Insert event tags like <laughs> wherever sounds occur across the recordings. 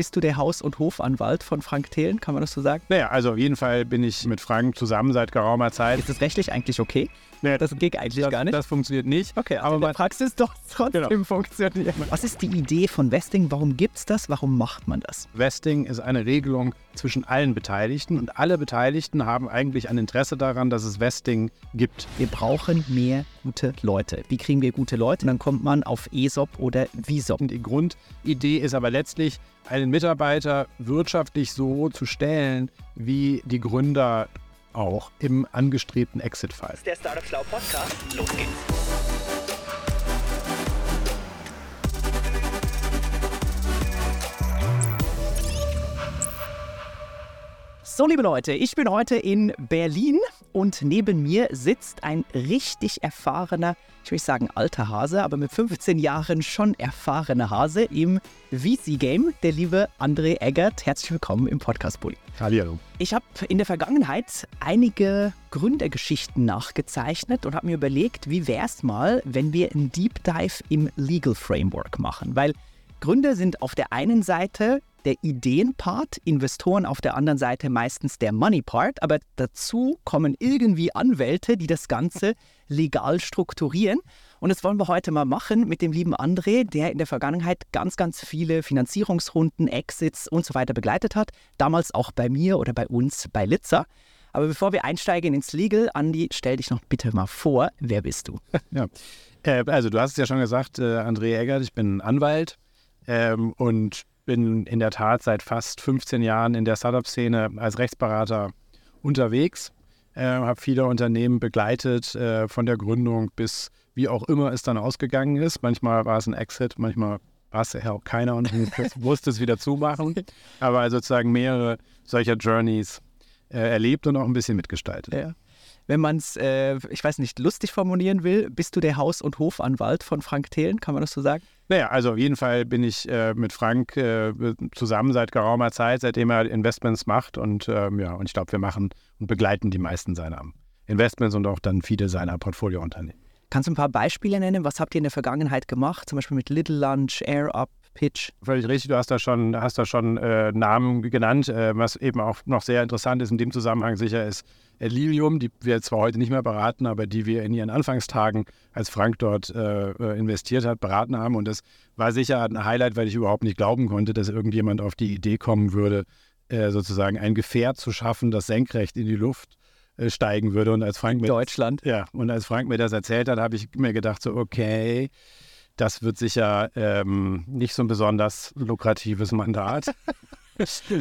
Bist du der Haus- und Hofanwalt von Frank Thelen? Kann man das so sagen? Naja, also auf jeden Fall bin ich mit Frank zusammen seit geraumer Zeit. Ist das rechtlich eigentlich okay? Nee, Das geht eigentlich das, gar nicht. Das funktioniert nicht. okay, also aber in der Praxis doch <laughs> trotzdem Genau. funktioniert. Was ist die Idee von Vesting? Warum gibt es das? Warum macht man das? Vesting ist eine Regelung zwischen allen Beteiligten und alle Beteiligten haben eigentlich ein Interesse daran, dass es Vesting gibt. Wir brauchen mehr gute Leute. Wie kriegen wir gute Leute? Und dann kommt man auf ESOP oder VISOP. Und die Grundidee ist aber letztlich, einen Mitarbeiter wirtschaftlich so zu stellen, wie die Gründer auch im angestrebten Exit-Fall. Der Startup Schlau Podcast. Los geht's. So, liebe Leute, ich bin heute in Berlin und neben mir sitzt ein richtig erfahrener, ich will nicht sagen alter Hase, aber mit 15 Jahren schon erfahrener Hase im VC-Game, der liebe André Eggert. Herzlich willkommen im Podcast Bulli. Hallihallo. Ich habe in der Vergangenheit einige Gründergeschichten nachgezeichnet und habe mir überlegt, wie wäre es mal, wenn wir einen Deep Dive im Legal Framework machen. Weil Gründer sind auf der einen Seite der Ideenpart, Investoren auf der anderen Seite meistens der Money-Part, aber dazu kommen irgendwie Anwälte, die das Ganze legal strukturieren. Und das wollen wir heute mal machen mit dem lieben André, der in der Vergangenheit ganz, ganz viele Finanzierungsrunden, Exits und so weiter begleitet hat. Damals auch bei mir oder bei uns bei Litza. Aber bevor wir einsteigen ins Legal, Andi, stell dich noch bitte mal vor. Wer bist du? <laughs> Ja. Äh, also du hast es ja schon gesagt, äh, André Eggert, ich bin Anwalt ähm, und bin in der Tat seit fast 15 Jahren in der Startup-Szene als Rechtsberater unterwegs. Äh, habe viele Unternehmen begleitet, äh, von der Gründung bis wie auch immer es dann ausgegangen ist. Manchmal war es ein Exit, manchmal war es ja auch keiner und musste <laughs> es wieder zumachen. Aber sozusagen mehrere solcher Journeys äh, erlebt und auch ein bisschen mitgestaltet. Ja. Wenn man es, äh, ich weiß nicht, lustig formulieren will, bist du der Haus- und Hofanwalt von Frank Thelen, kann man das so sagen? Naja, also auf jeden Fall bin ich äh, mit Frank äh, zusammen seit geraumer Zeit, seitdem er Investments macht. Und ähm, ja, und ich glaube, wir machen und begleiten die meisten seiner Investments und auch dann viele seiner Portfoliounternehmen. Kannst du ein paar Beispiele nennen? Was habt ihr in der Vergangenheit gemacht? Zum Beispiel mit Little Lunch, Air Up, Pitch? Völlig richtig, du hast da schon, hast da schon äh, Namen genannt, äh, was eben auch noch sehr interessant ist in dem Zusammenhang sicher ist Lilium, die wir zwar heute nicht mehr beraten, aber die wir in ihren Anfangstagen, als Frank dort äh, äh, investiert hat, beraten haben. Und das war sicher ein Highlight, weil ich überhaupt nicht glauben konnte, dass irgendjemand auf die Idee kommen würde, äh, sozusagen ein Gefährt zu schaffen, das senkrecht in die Luft äh, steigen würde. Und als Frank mir Deutschland. ja, und als Frank mir das erzählt hat, habe ich mir gedacht, so, okay, das wird sicher ähm, nicht so ein besonders lukratives Mandat. <laughs>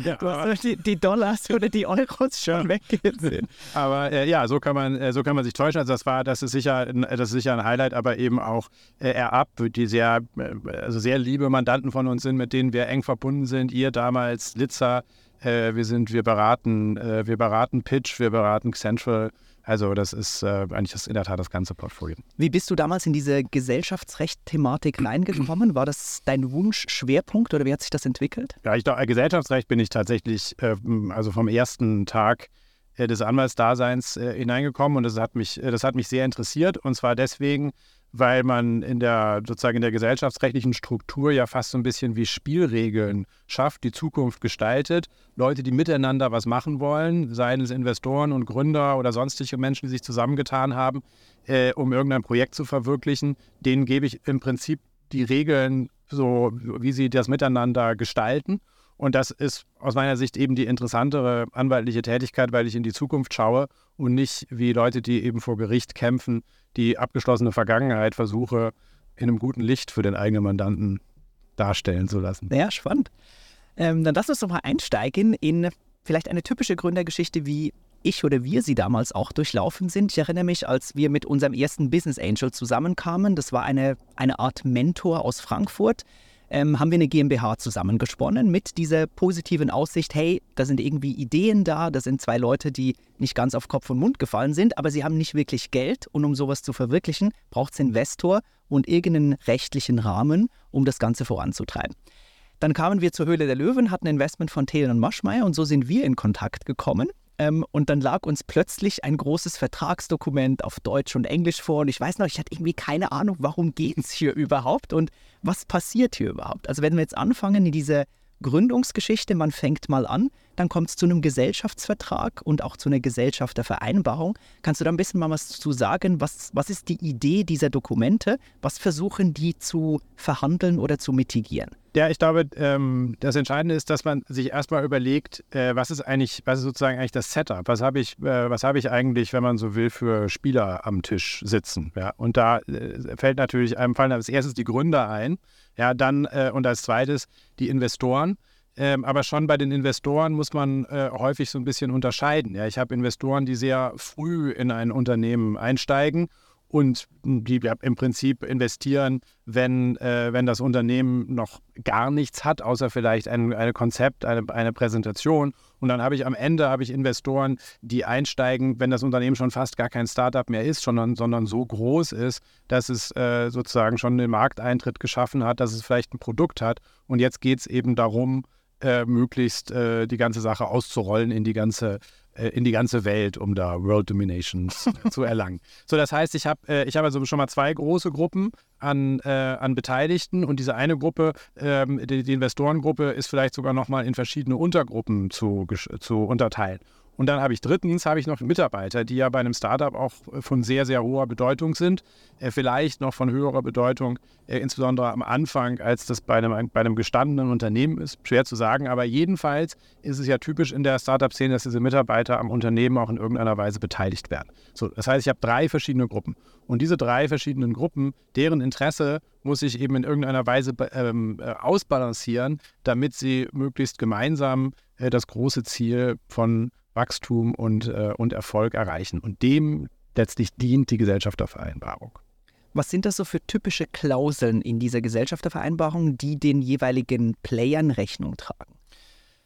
ja, Du hast die, die Dollars oder die Euros schon weggesehen. <laughs> aber äh, ja, so kann man, äh, so kann man sich täuschen. Also das war, das ist sicher, ein- das ist sicher ein Highlight, aber eben auch äh, Air die sehr, äh, also sehr liebe Mandanten von uns sind, mit denen wir eng verbunden sind. Ihr damals, Litza, äh, wir sind, wir beraten, äh, wir beraten Pitch, wir beraten Central. Also das ist äh, eigentlich das, in der Tat das ganze Portfolio. Wie bist du damals in diese Gesellschaftsrecht-Thematik reingekommen? War das dein Wunschschwerpunkt oder wie hat sich das entwickelt? Ja, ich glaube, Gesellschaftsrecht bin ich tatsächlich, äh, also vom ersten Tag äh, des Anwaltsdaseins äh, hineingekommen und das hat mich, äh, das hat mich sehr interessiert und zwar deswegen, weil man in der sozusagen in der gesellschaftsrechtlichen Struktur ja fast so ein bisschen wie Spielregeln schafft, die Zukunft gestaltet. Leute, die miteinander was machen wollen, seien es Investoren und Gründer oder sonstige Menschen, die sich zusammengetan haben, äh, um irgendein Projekt zu verwirklichen, denen gebe ich im Prinzip die Regeln, so wie sie das miteinander gestalten. Und das ist aus meiner Sicht eben die interessantere anwaltliche Tätigkeit, weil ich in die Zukunft schaue und nicht wie Leute, die eben vor Gericht kämpfen, die abgeschlossene Vergangenheit versuche, in einem guten Licht für den eigenen Mandanten darstellen zu lassen. Ja, spannend. Ähm, dann lass uns doch mal einsteigen in vielleicht eine typische Gründergeschichte, wie ich oder wir sie damals auch durchlaufen sind. Ich erinnere mich, als wir mit unserem ersten Business Angel zusammenkamen, das war eine, eine Art Mentor aus Frankfurt, ähm, haben wir eine GmbH zusammengesponnen mit dieser positiven Aussicht, hey, da sind irgendwie Ideen da, da sind zwei Leute, die nicht ganz auf Kopf und Mund gefallen sind, aber sie haben nicht wirklich Geld und um sowas zu verwirklichen, braucht es Investor und irgendeinen rechtlichen Rahmen, um das Ganze voranzutreiben. Dann kamen wir zur Höhle der Löwen, hatten Investment von Thelen und Maschmeyer und so sind wir in Kontakt gekommen. Ähm, und dann lag uns plötzlich ein großes Vertragsdokument auf Deutsch und Englisch vor. Und ich weiß noch, ich hatte irgendwie keine Ahnung, warum geht es hier <laughs> überhaupt und was passiert hier überhaupt. Also wenn wir jetzt anfangen, in diese Gründungsgeschichte, man fängt mal an, dann kommt es zu einem Gesellschaftsvertrag und auch zu einer Gesellschaftervereinbarung. Kannst du da ein bisschen mal was zu sagen? Was, was ist die Idee dieser Dokumente? Was versuchen die zu verhandeln oder zu mitigieren? Ja, ich glaube, ähm, das Entscheidende ist, dass man sich erstmal überlegt, äh, was ist eigentlich, was ist sozusagen eigentlich das Setup? Was habe ich, äh, was habe ich eigentlich, wenn man so will, für Spieler am Tisch sitzen? Ja? Und da äh, fällt natürlich einem fallen als erstes die Gründer ein, ja, dann und als zweites die Investoren. Ähm, aber schon bei den Investoren muss man äh, häufig so ein bisschen unterscheiden. Ja, ich habe Investoren, die sehr früh in ein Unternehmen einsteigen und die im Prinzip investieren, wenn, äh, wenn das Unternehmen noch gar nichts hat, außer vielleicht ein, ein Konzept, eine, eine Präsentation. Und dann habe ich am Ende habe ich Investoren, die einsteigen, wenn das Unternehmen schon fast gar kein Startup mehr ist, sondern, sondern so groß ist, dass es äh, sozusagen schon den Markteintritt geschaffen hat, dass es vielleicht ein Produkt hat. Und jetzt geht es eben darum, äh, möglichst äh, die ganze Sache auszurollen in die ganze äh, in die ganze Welt, um da World Domination <laughs> zu erlangen. So, das heißt, ich habe äh, hab also schon mal zwei große Gruppen an, äh, an Beteiligten und diese eine Gruppe, ähm, die, die Investorengruppe, ist vielleicht sogar nochmal in verschiedene Untergruppen zu, zu unterteilen. Und dann habe ich drittens habe ich noch Mitarbeiter, die ja bei einem Startup auch äh, von sehr, sehr hoher Bedeutung sind. Äh, vielleicht noch von höherer Bedeutung, äh, insbesondere am Anfang, als das bei einem, bei einem gestandenen Unternehmen ist. Schwer zu sagen, aber jedenfalls ist es ja typisch in der Startup-Szene, dass diese Mitarbeiter am Unternehmen auch in irgendeiner Weise beteiligt werden. So, das heißt, ich habe drei verschiedene Gruppen. Und diese drei verschiedenen Gruppen, deren Interesse muss ich eben in irgendeiner Weise ähm, ausbalancieren, damit sie möglichst gemeinsam äh, das große Ziel von Wachstum und, äh, und Erfolg erreichen. Und dem letztlich dient die Gesellschaftervereinbarung. Was sind das so für typische Klauseln in dieser Gesellschaftervereinbarung, die den jeweiligen Playern Rechnung tragen?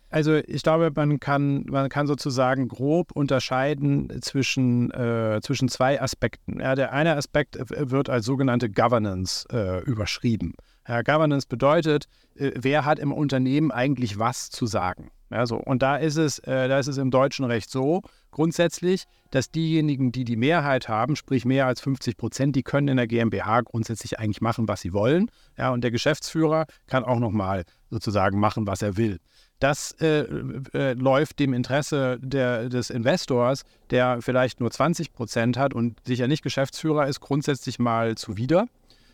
Also ich glaube, man kann, man kann sozusagen grob unterscheiden zwischen, äh, zwischen zwei Aspekten. Ja, der eine Aspekt wird als sogenannte Governance äh, überschrieben. Ja, Governance bedeutet, äh, wer hat im Unternehmen eigentlich was zu sagen. Ja, so. Und da ist, es, äh, da ist es im deutschen Recht so, grundsätzlich, dass diejenigen, die die Mehrheit haben, sprich mehr als 50 Prozent, die können in der GmbH grundsätzlich eigentlich machen, was sie wollen. Ja, und der Geschäftsführer kann auch nochmal sozusagen machen, was er will. Das äh, äh, läuft dem Interesse der, des Investors, der vielleicht nur 20 Prozent hat und sicher nicht Geschäftsführer ist, grundsätzlich mal zuwider.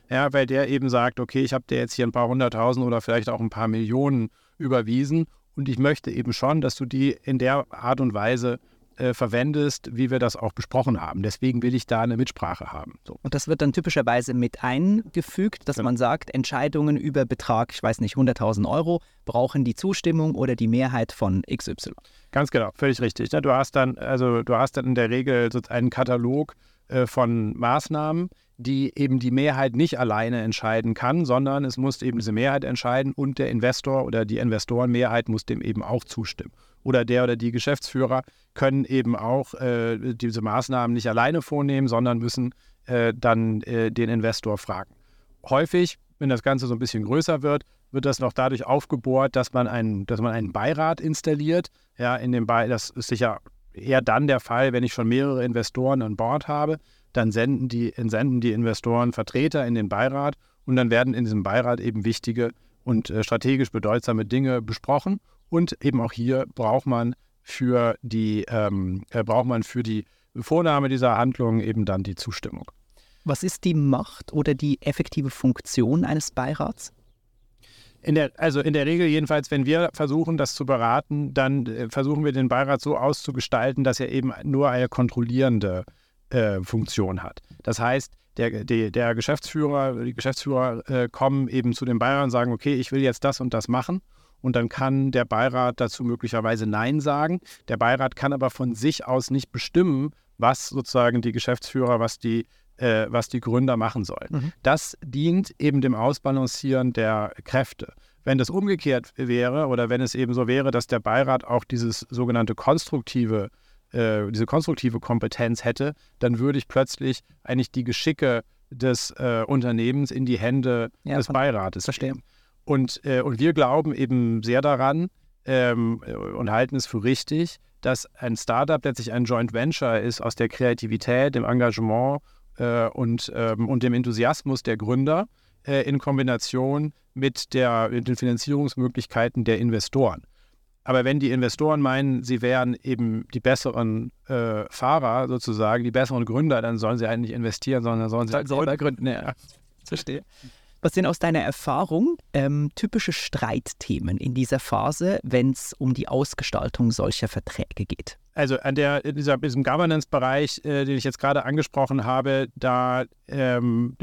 Ja, weil der eben sagt, okay, ich habe dir jetzt hier ein paar hunderttausend oder vielleicht auch ein paar Millionen überwiesen und ich möchte eben schon, dass du die in der Art und Weise äh, verwendest, wie wir das auch besprochen haben. Deswegen will ich da eine Mitsprache haben. So. Und das wird dann typischerweise mit eingefügt, dass ja. man sagt, Entscheidungen über Betrag, ich weiß nicht, 100.000 Euro, brauchen die Zustimmung oder die Mehrheit von XY. Ganz genau, völlig richtig. Du hast dann, also du hast dann in der Regel so einen Katalog äh, von Maßnahmen, die eben die Mehrheit nicht alleine entscheiden kann, sondern es muss eben diese Mehrheit entscheiden und der Investor oder die Investorenmehrheit muss dem eben auch zustimmen. Oder der oder die Geschäftsführer können eben auch äh, diese Maßnahmen nicht alleine vornehmen, sondern müssen äh, dann äh, den Investor fragen. Häufig, wenn das Ganze so ein bisschen größer wird, wird das noch dadurch aufgebohrt, dass man einen, dass man einen Beirat installiert. Ja, in dem Be das ist sicher eher dann der Fall, wenn ich schon mehrere Investoren an Bord habe dann senden die, entsenden die Investoren Vertreter in den Beirat und dann werden in diesem Beirat eben wichtige und äh, strategisch bedeutsame Dinge besprochen. Und eben auch hier braucht man für die, ähm, äh, braucht man für die Vornahme dieser Handlung eben dann die Zustimmung. Was ist die Macht oder die effektive Funktion eines Beirats? In der, also in der Regel jedenfalls, wenn wir versuchen, das zu beraten, dann äh, versuchen wir den Beirat so auszugestalten, dass er eben nur eine kontrollierende äh, Funktion hat. Das heißt, der, der, der Geschäftsführer, die Geschäftsführer äh, kommen eben zu dem Beirat und sagen, okay, ich will jetzt das und das machen. Und dann kann der Beirat dazu möglicherweise Nein sagen. Der Beirat kann aber von sich aus nicht bestimmen, was sozusagen die Geschäftsführer, was die, äh, was die Gründer machen sollen. Mhm. Das dient eben dem Ausbalancieren der Kräfte. Wenn das umgekehrt wäre oder wenn es eben so wäre, dass der Beirat auch dieses sogenannte konstruktive äh, diese konstruktive Kompetenz hätte, dann würde ich plötzlich eigentlich die Geschicke des äh, Unternehmens in die Hände ja, des Beirates verstehen. Und, äh, und wir glauben eben sehr daran ähm, und halten es für richtig, dass ein Startup letztlich ein Joint Venture ist aus der Kreativität, dem Engagement äh, und, ähm, und dem Enthusiasmus der Gründer äh, in Kombination mit, der, mit den Finanzierungsmöglichkeiten der Investoren. Aber wenn die Investoren meinen, sie wären eben die besseren äh, Fahrer sozusagen, die besseren Gründer, dann sollen sie eigentlich investieren, sondern sollen sie halt selber gründen. Ja. ja. Verstehe. Was sind aus deiner Erfahrung ähm, typische Streitthemen in dieser Phase, wenn es um die Ausgestaltung solcher Verträge geht? Also an der, in dieser, diesem Governance-Bereich, äh, den ich jetzt gerade angesprochen habe, da, ähm,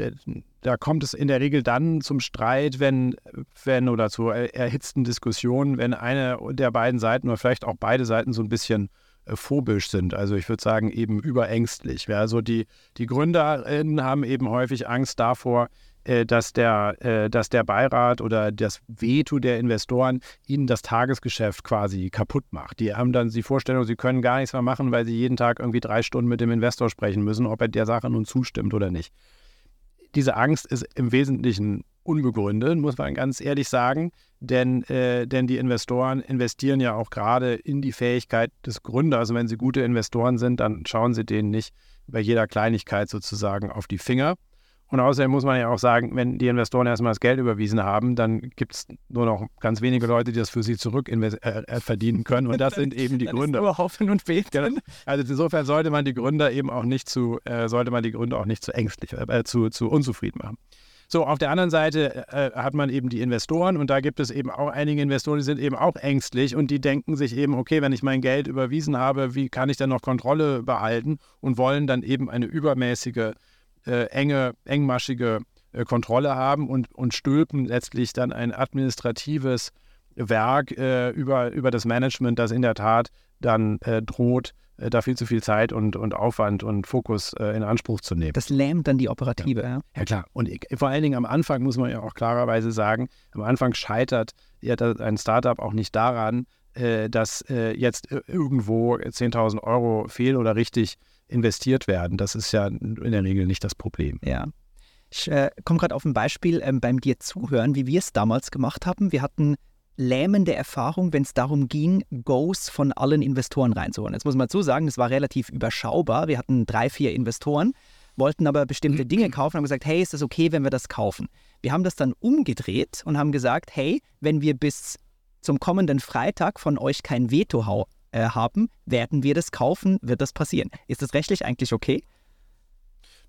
da kommt es in der Regel dann zum Streit, wenn, wenn oder zu erhitzten Diskussionen, wenn eine der beiden Seiten oder vielleicht auch beide Seiten so ein bisschen äh, phobisch sind. Also ich würde sagen eben überängstlich. Also die, die Gründerinnen haben eben häufig Angst davor, äh, dass der, äh, dass der Beirat oder das Veto der Investoren ihnen das Tagesgeschäft quasi kaputt macht. Die haben dann die Vorstellung, sie können gar nichts mehr machen, weil sie jeden Tag irgendwie drei Stunden mit dem Investor sprechen müssen, ob er der Sache nun zustimmt oder nicht. Diese Angst ist im Wesentlichen unbegründet, muss man ganz ehrlich sagen, denn, äh, denn die Investoren investieren ja auch gerade in die Fähigkeit des Gründers. Also wenn sie gute Investoren sind, dann schauen sie denen nicht bei jeder Kleinigkeit sozusagen auf die Finger. Und außerdem muss man ja auch sagen, wenn die Investoren erstmal das Geld überwiesen haben, dann gibt es nur noch ganz wenige Leute, die das für sie zurück äh, äh, verdienen können. Und das sind <laughs> eben die dann Gründer. Ist nur Hoffen und Beten. Also insofern sollte man die Gründer eben auch nicht zu, äh, sollte man die Gründer auch nicht zu ängstlich, äh, zu, zu unzufrieden machen. So, auf der anderen Seite äh, hat man eben die Investoren und da gibt es eben auch einige Investoren, die sind eben auch ängstlich und die denken sich eben, okay, wenn ich mein Geld überwiesen habe, wie kann ich dann noch Kontrolle behalten und wollen dann eben eine übermäßige äh, enge, engmaschige äh, Kontrolle haben und, und stülpen letztlich dann ein administratives Werk äh, über, über das Management, das in der Tat dann äh, droht, äh, da viel zu viel Zeit und, und Aufwand und Fokus äh, in Anspruch zu nehmen. Das lähmt dann die Operative, ja. Ja, klar. Und vor allen Dingen am Anfang muss man ja auch klarerweise sagen, am Anfang scheitert ja ein Startup auch nicht daran, dass jetzt irgendwo 10.000 Euro fehl oder richtig investiert werden. Das ist ja in der Regel nicht das Problem. Ja. Ich äh, komme gerade auf ein Beispiel ähm, beim dir zuhören, wie wir es damals gemacht haben. Wir hatten lähmende Erfahrung, wenn es darum ging, Goes von allen Investoren reinzuholen. Jetzt muss man dazu sagen, es war relativ überschaubar. Wir hatten drei, vier Investoren, wollten aber bestimmte Dinge <clears throat> kaufen und haben gesagt, hey, ist das okay, wenn wir das kaufen? Wir haben das dann umgedreht und haben gesagt, hey, wenn wir bis zum kommenden Freitag von euch kein Veto äh, haben, werden wir das kaufen, wird das passieren. Ist das rechtlich eigentlich okay?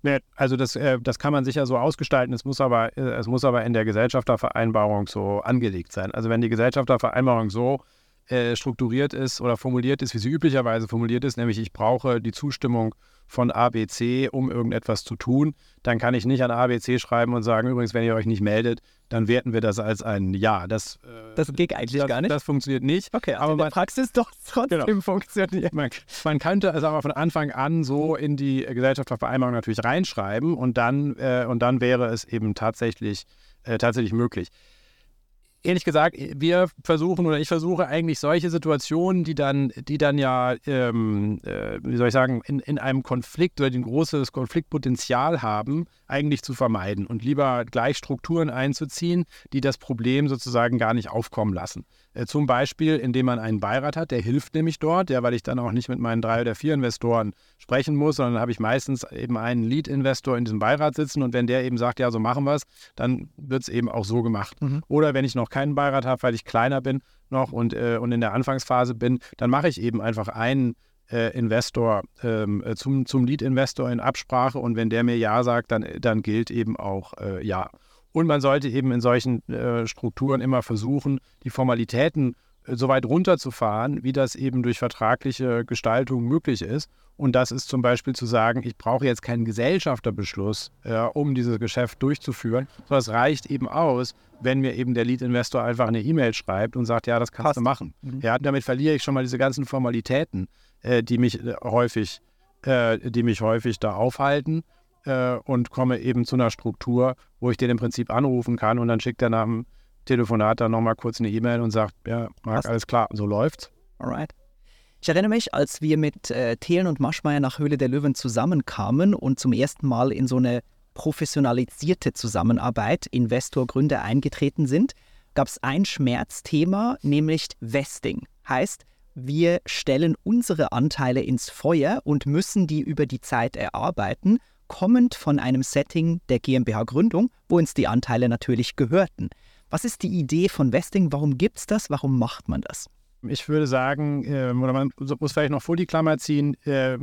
Nee, also das, äh, das kann man sicher so ausgestalten. Es muss, aber, äh, es muss aber in der Gesellschaftervereinbarung so angelegt sein. Also wenn die Gesellschaftervereinbarung so äh, strukturiert ist oder formuliert ist, wie sie üblicherweise formuliert ist, nämlich ich brauche die Zustimmung von ABC, um irgendetwas zu tun, dann kann ich nicht an ABC schreiben und sagen, übrigens, wenn ihr euch nicht meldet, dann werten wir das als ein Ja. Das, äh, das geht eigentlich das, gar nicht. Das funktioniert nicht. Okay, aber in der Praxis doch <laughs> trotzdem genau. funktioniert. Man, man, könnte es aber von Anfang an so in die Gesellschaftervereinbarung natürlich reinschreiben und dann, äh, und dann wäre es eben tatsächlich, äh, tatsächlich möglich ehrlich gesagt, wir versuchen oder ich versuche eigentlich solche Situationen, die dann, die dann ja, ähm, äh, wie soll ich sagen, in, in einem Konflikt oder ein großes Konfliktpotenzial haben, eigentlich zu vermeiden und lieber gleich Strukturen einzuziehen, die das Problem sozusagen gar nicht aufkommen lassen. Äh, zum Beispiel, indem man einen Beirat hat, der hilft nämlich dort, der, weil ich dann auch nicht mit meinen drei oder vier Investoren sprechen muss, sondern habe ich meistens eben einen Lead-Investor in diesem Beirat sitzen und wenn der eben sagt, ja, so machen wir es, dann wird es eben auch so gemacht. Mhm. Oder wenn ich noch keinen Beirat habe, weil ich kleiner bin noch und, äh, und in der Anfangsphase bin, dann mache ich eben einfach einen äh, Investor ähm, äh, zum, zum Lead-Investor in Absprache und wenn der mir Ja sagt, dann, dann gilt eben auch äh, Ja. Und man sollte eben in solchen äh, Strukturen immer versuchen, die Formalitäten äh, so weit runterzufahren, wie das eben durch vertragliche Gestaltung möglich ist. Und das ist zum Beispiel zu sagen, ich brauche jetzt keinen Gesellschafterbeschluss, äh, um dieses Geschäft durchzuführen, sondern es reicht eben aus, wenn mir eben der Lead-Investor einfach eine E-Mail schreibt und sagt, ja, das kannst Passt. du machen. Mhm. Ja, damit verliere ich schon mal diese ganzen Formalitäten, äh, die mich äh, häufig, die mich häufig da aufhalten äh, und komme eben zu einer Struktur, wo ich den im Prinzip anrufen kann und dann schickt er nach dem Telefonat dann nochmal kurz eine E-Mail und sagt, ja, Marc, alles klar, so läuft's. Alright. Ich erinnere mich, als wir mit äh, Thelen und Maschmeyer nach Höhle der Löwen zusammenkamen und zum ersten Mal in so eine professionalisierte Zusammenarbeit Investor-Gründer eingetreten sind, gab es ein Schmerzthema, nämlich Vesting. Heißt, wir stellen unsere Anteile ins Feuer und müssen die über die Zeit erarbeiten kommend von einem Setting der GmbH-Gründung, wo uns die Anteile natürlich gehörten. Was ist die Idee von Vesting? Warum gibt es das? Warum macht man das? Ich würde sagen, äh, oder man muss vielleicht noch vor die Klammer ziehen, äh,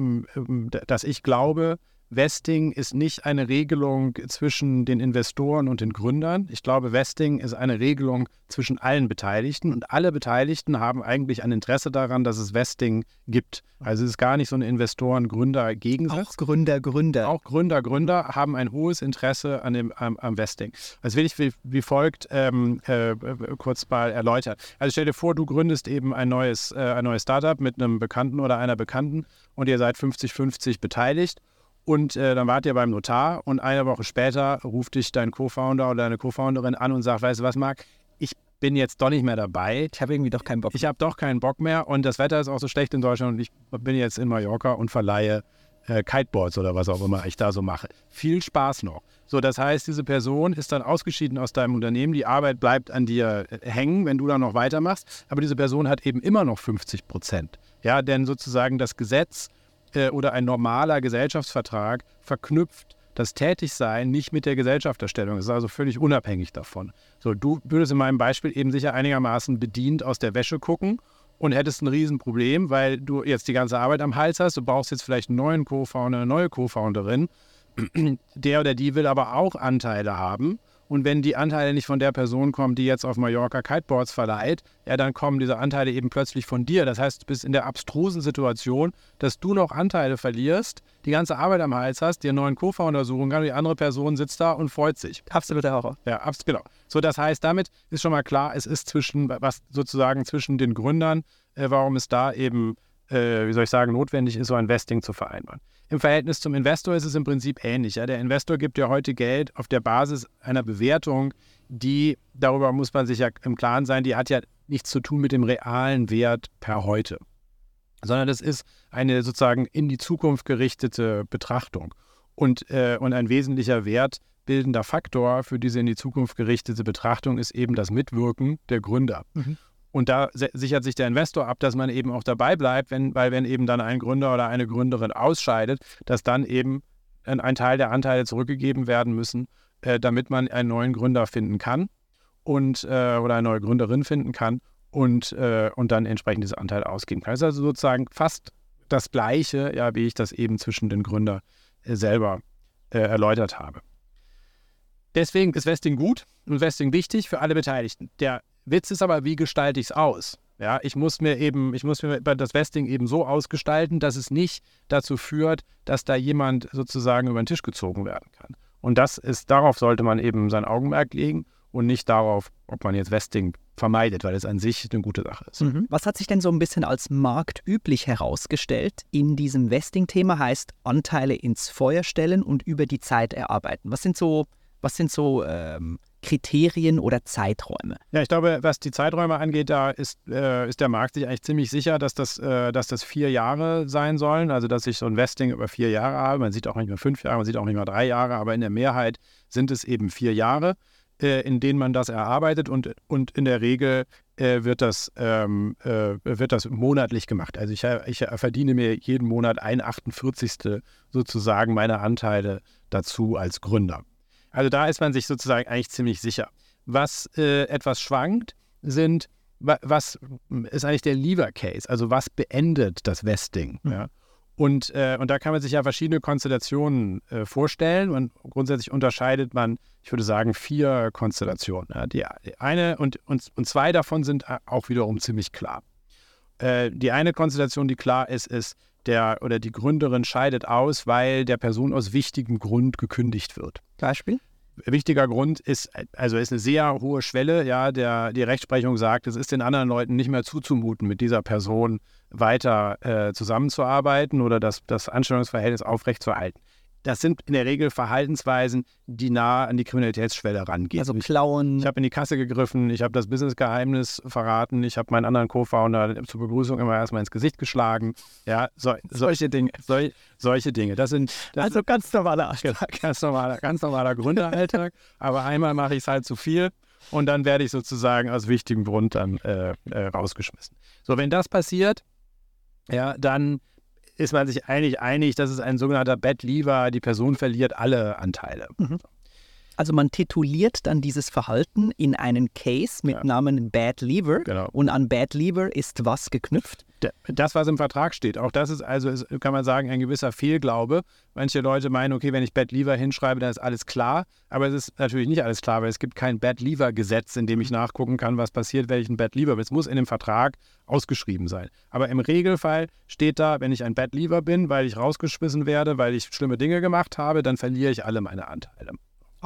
dass ich glaube, Vesting ist nicht eine Regelung zwischen den Investoren und den Gründern. Ich glaube, Vesting ist eine Regelung zwischen allen Beteiligten und alle Beteiligten haben eigentlich ein Interesse daran, dass es Vesting gibt. Also es ist gar nicht so eine Investoren-Gründer-Gegensatz. Auch Gründer, Gründer. Auch Gründer, Gründer haben ein hohes Interesse an dem, am, am Vesting. Das will ich wie, wie folgt ähm, äh, kurz mal erläutern. Also stell dir vor, du gründest eben ein neues, äh, ein neues Startup mit einem Bekannten oder einer Bekannten und ihr seid 50-50 beteiligt. Und äh, dann wart ihr beim Notar und eine Woche später ruft dich dein Co-Founder oder deine Co-Founderin an und sagt, weißt du was, Marc, ich bin jetzt doch nicht mehr dabei. Ich habe irgendwie doch keinen Bock. Ich habe doch keinen Bock mehr und das Wetter ist auch so schlecht in Deutschland und ich bin jetzt in Mallorca und verleihe äh, Kiteboards oder was auch immer ich da so mache. Viel Spaß noch. So, das heißt, diese Person ist dann ausgeschieden aus deinem Unternehmen. Die Arbeit bleibt an dir äh, hängen, wenn du dann noch weitermachst. Aber diese Person hat eben immer noch 50 Prozent. Ja, denn sozusagen das Gesetz äh, oder ein normaler Gesellschaftsvertrag verknüpft das Tätigsein nicht mit der Gesellschafterstellung. Es ist also völlig unabhängig davon. So, du würdest in meinem Beispiel eben sicher einigermaßen bedient aus der Wäsche gucken und hättest ein Riesenproblem, weil du jetzt die ganze Arbeit am Hals hast. Du brauchst jetzt vielleicht einen neuen Co-Founder, eine neue Co-Founderin. <clears throat> Der oder die will aber auch Anteile haben. Und wenn die Anteile nicht von der Person kommen, die jetzt auf Mallorca Kiteboards verleiht, ja, dann kommen diese Anteile eben plötzlich von dir. Das heißt, du bist in der abstrusen Situation, dass du noch Anteile verlierst, die ganze Arbeit am Hals hast, dir einen neuen Co-Founder suchen kann und die andere Person sitzt da und freut sich. Absoluter Horror. Ja, abs genau. So, das heißt, damit ist schon mal klar, es ist zwischen, was sozusagen zwischen den Gründern, äh, warum es da eben, äh, wie soll ich sagen, notwendig ist, so ein Vesting zu vereinbaren. Im Verhältnis zum Investor ist es im Prinzip ähnlich. Ja? Der Investor gibt ja heute Geld auf der Basis einer Bewertung, die, darüber muss man sich ja im Klaren sein, die hat ja nichts zu tun mit dem realen Wert per heute, sondern das ist eine sozusagen in die Zukunft gerichtete Betrachtung. Und, äh, und ein wesentlicher wertbildender Faktor für diese in die Zukunft gerichtete Betrachtung ist eben das Mitwirken der Gründer. Mhm. Und da sichert sich der Investor ab, dass man eben auch dabei bleibt, wenn, weil wenn eben dann ein Gründer oder eine Gründerin ausscheidet, dass dann eben ein Teil der Anteile zurückgegeben werden müssen, äh, damit man einen neuen Gründer finden kann und äh, oder eine neue Gründerin finden kann und, äh, und dann entsprechend diese Anteile ausgeben kann. Das ist also sozusagen fast das Gleiche, ja, wie ich das eben zwischen den Gründern äh, selber äh, erläutert habe. Deswegen ist Vesting gut und Vesting wichtig für alle Beteiligten. Der Witz ist aber, wie gestalte ich es aus? Ja, ich muss mir eben, ich muss mir das Vesting eben so ausgestalten, dass es nicht dazu führt, dass da jemand sozusagen über den Tisch gezogen werden kann. Und das ist, darauf sollte man eben sein Augenmerk legen und nicht darauf, ob man jetzt Vesting vermeidet, weil es an sich eine gute Sache ist. Mhm. Was hat sich denn so ein bisschen als marktüblich herausgestellt in diesem Vesting-Thema? Heißt Anteile ins Feuer stellen und über die Zeit erarbeiten. Was sind so, was sind so ähm, Kriterien oder Zeiträume? Ja, ich glaube, was die Zeiträume angeht, da ist, äh, ist der Markt sich eigentlich ziemlich sicher, dass das, äh, dass das vier Jahre sein sollen. Also, dass ich so ein Vesting über vier Jahre habe. Man sieht auch nicht mehr fünf Jahre, man sieht auch nicht mehr drei Jahre, aber in der Mehrheit sind es eben vier Jahre, äh, in denen man das erarbeitet und, und in der Regel äh, wird, das, ähm, äh, wird das monatlich gemacht. Also, ich, ich verdiene mir jeden Monat ein 48. sozusagen meiner Anteile dazu als Gründer. Also da ist man sich sozusagen eigentlich ziemlich sicher. Was äh, etwas schwankt, sind, was ist eigentlich der Lever Case? Also was beendet das Vesting? Mhm. Ja? Und, äh, und da kann man sich ja verschiedene Konstellationen äh, vorstellen. Und grundsätzlich unterscheidet man, ich würde sagen, vier Konstellationen. Ja? Die, die, eine und, und, und zwei davon sind auch wiederum ziemlich klar. Äh, die eine Konstellation, die klar ist, ist, der oder die Gründerin scheidet aus, weil der Person aus wichtigem Grund gekündigt wird. Beispiel? Wichtiger Grund ist, also ist eine sehr hohe Schwelle, ja, der die Rechtsprechung sagt, es ist den anderen Leuten nicht mehr zuzumuten, mit dieser Person weiter äh, zusammenzuarbeiten oder das, das Anstellungsverhältnis aufrechtzuerhalten das sind in der Regel Verhaltensweisen, die nah an die Kriminalitätsschwelle rangehen. Also klauen. Ich, ich habe in die Kasse gegriffen, ich habe das Businessgeheimnis verraten, ich habe meinen anderen Co-Founder zur Begrüßung immer erstmal ins Gesicht geschlagen. Ja, so, solche Dinge. Sol, solche Dinge. Das sind das also ganz normaler Alltag. Ganz normaler, ganz normaler Gründeralltag. <laughs> Aber einmal mache ich es halt zu viel und dann werde ich sozusagen aus wichtigem Grund dann äh, äh, rausgeschmissen. So, wenn das passiert, ja, dann ist man sich eigentlich einig, dass es ein sogenannter Bad Lever, die Person verliert alle Anteile. Mhm. Also man tituliert dann dieses Verhalten in einen Case mit Ja. Namen Bad Lever Genau. und an Bad Lever ist was geknüpft? Das, was im Vertrag steht, auch das ist also, ist, kann man sagen, ein gewisser Fehlglaube. Manche Leute meinen, okay, wenn ich Bad Lever hinschreibe, dann ist alles klar. Aber es ist natürlich nicht alles klar, weil es gibt kein Bad Lever Gesetz, in dem ich nachgucken kann, was passiert, wenn ich ein Bad Lever bin. Es muss in dem Vertrag ausgeschrieben sein. Aber im Regelfall steht da, wenn ich ein Bad Lever bin, weil ich rausgeschmissen werde, weil ich schlimme Dinge gemacht habe, dann verliere ich alle meine Anteile.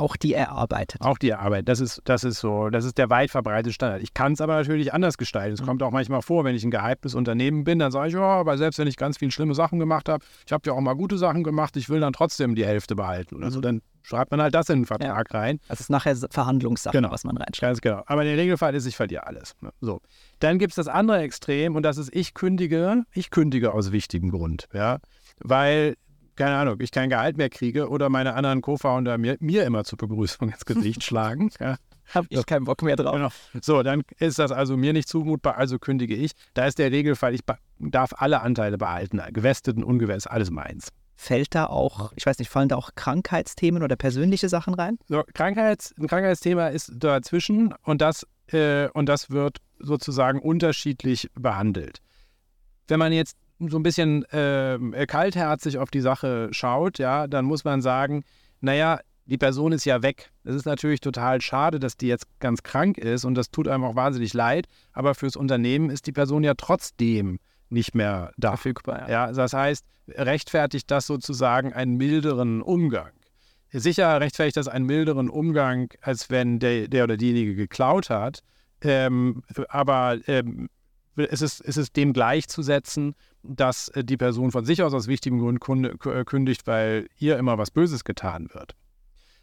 Auch die erarbeitet. Auch die Arbeit, das ist, das ist so, das ist der weit verbreitete Standard. Ich kann es aber natürlich anders gestalten. Es kommt auch manchmal vor, wenn ich ein gehyptes Unternehmen bin, dann sage ich, ja, aber selbst wenn ich ganz viele schlimme Sachen gemacht habe, ich habe ja auch mal gute Sachen gemacht, ich will dann trotzdem die Hälfte behalten. Also dann schreibt man halt das in den Vertrag rein. Das ist nachher Verhandlungssache, Genau. was man reinschreibt. Ganz genau. Aber der Regelfall ist, ich verliere alles. Ne? So. Dann gibt es das andere Extrem und das ist, ich kündige, ich kündige aus wichtigem Grund. Ja? Weil, keine Ahnung, ich kein Gehalt mehr kriege oder meine anderen Co-Founder mir, mir immer zur Begrüßung ins Gesicht <laughs> schlagen. Ja? Habe ich keinen Bock mehr drauf. Genau. So, dann ist das also mir nicht zumutbar, also kündige ich. Da ist der Regelfall, ich darf alle Anteile behalten, gewesteten, ungewestet, alles meins. Fällt da auch, ich weiß nicht, fallen da auch Krankheitsthemen oder persönliche Sachen rein? So, Krankheits, ein Krankheitsthema ist dazwischen und das, äh, und das wird sozusagen unterschiedlich behandelt. Wenn man jetzt so ein bisschen ähm, kaltherzig auf die Sache schaut, ja, dann muss man sagen, naja, die Person ist ja weg. Es ist natürlich total schade, dass die jetzt ganz krank ist und das tut einem auch wahnsinnig leid, aber fürs Unternehmen ist die Person ja trotzdem nicht mehr da. Verfügbar, Ja, das heißt, rechtfertigt das sozusagen einen milderen Umgang. Sicher rechtfertigt das einen milderen Umgang, als wenn der, der oder diejenige geklaut hat. Ähm, aber ähm, es, ist, es dem gleichzusetzen, dass äh, die Person von sich aus aus wichtigem Grund kunde, k- kündigt, weil ihr immer was Böses getan wird.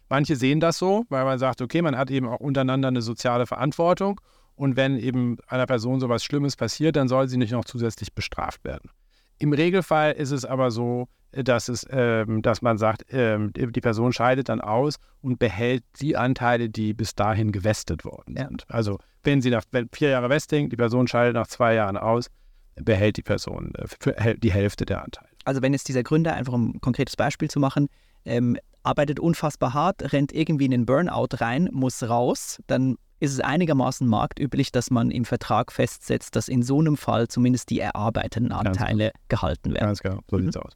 Manche sehen das so, weil man sagt, okay, man hat eben auch untereinander eine soziale Verantwortung und wenn eben einer Person sowas Schlimmes passiert, dann soll sie nicht noch zusätzlich bestraft werden. Im Regelfall ist es aber so, dass, es, ähm, dass man sagt, ähm, die Person scheidet dann aus und behält die Anteile, die bis dahin gewestet worden Ja. sind. Also wenn sie nach wenn vier Jahre Vesting, die Person scheidet nach zwei Jahren aus, behält die Person äh, die Hälfte der Anteile. Also wenn jetzt dieser Gründer, einfach um ein konkretes Beispiel zu machen, ähm, arbeitet unfassbar hart, rennt irgendwie in den Burnout rein, muss raus, dann ist es einigermaßen marktüblich, dass man im Vertrag festsetzt, dass in so einem Fall zumindest die erarbeiteten Anteile gehalten werden. Ganz genau, so Mhm. sieht's aus.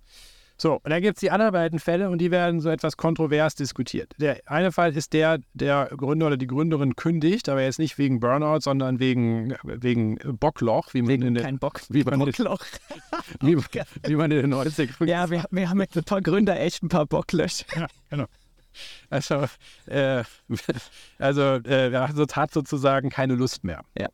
So, und dann gibt es die anderen beiden Fälle und die werden so etwas kontrovers diskutiert. Der eine Fall ist der, der Gründer oder die Gründerin kündigt, aber jetzt nicht wegen Burnout, sondern wegen, wegen Bockloch, wie man, in, den, Kein Bock. wie man, in, Bockloch. <laughs> wie, <laughs> wie man in den 90 Ja, wir, wir haben mit ein paar Gründer echt ein paar Bocklöcher. Ja, genau. <laughs> Also, äh, <laughs> also äh, er hat so- hat sozusagen keine Lust mehr. Ja.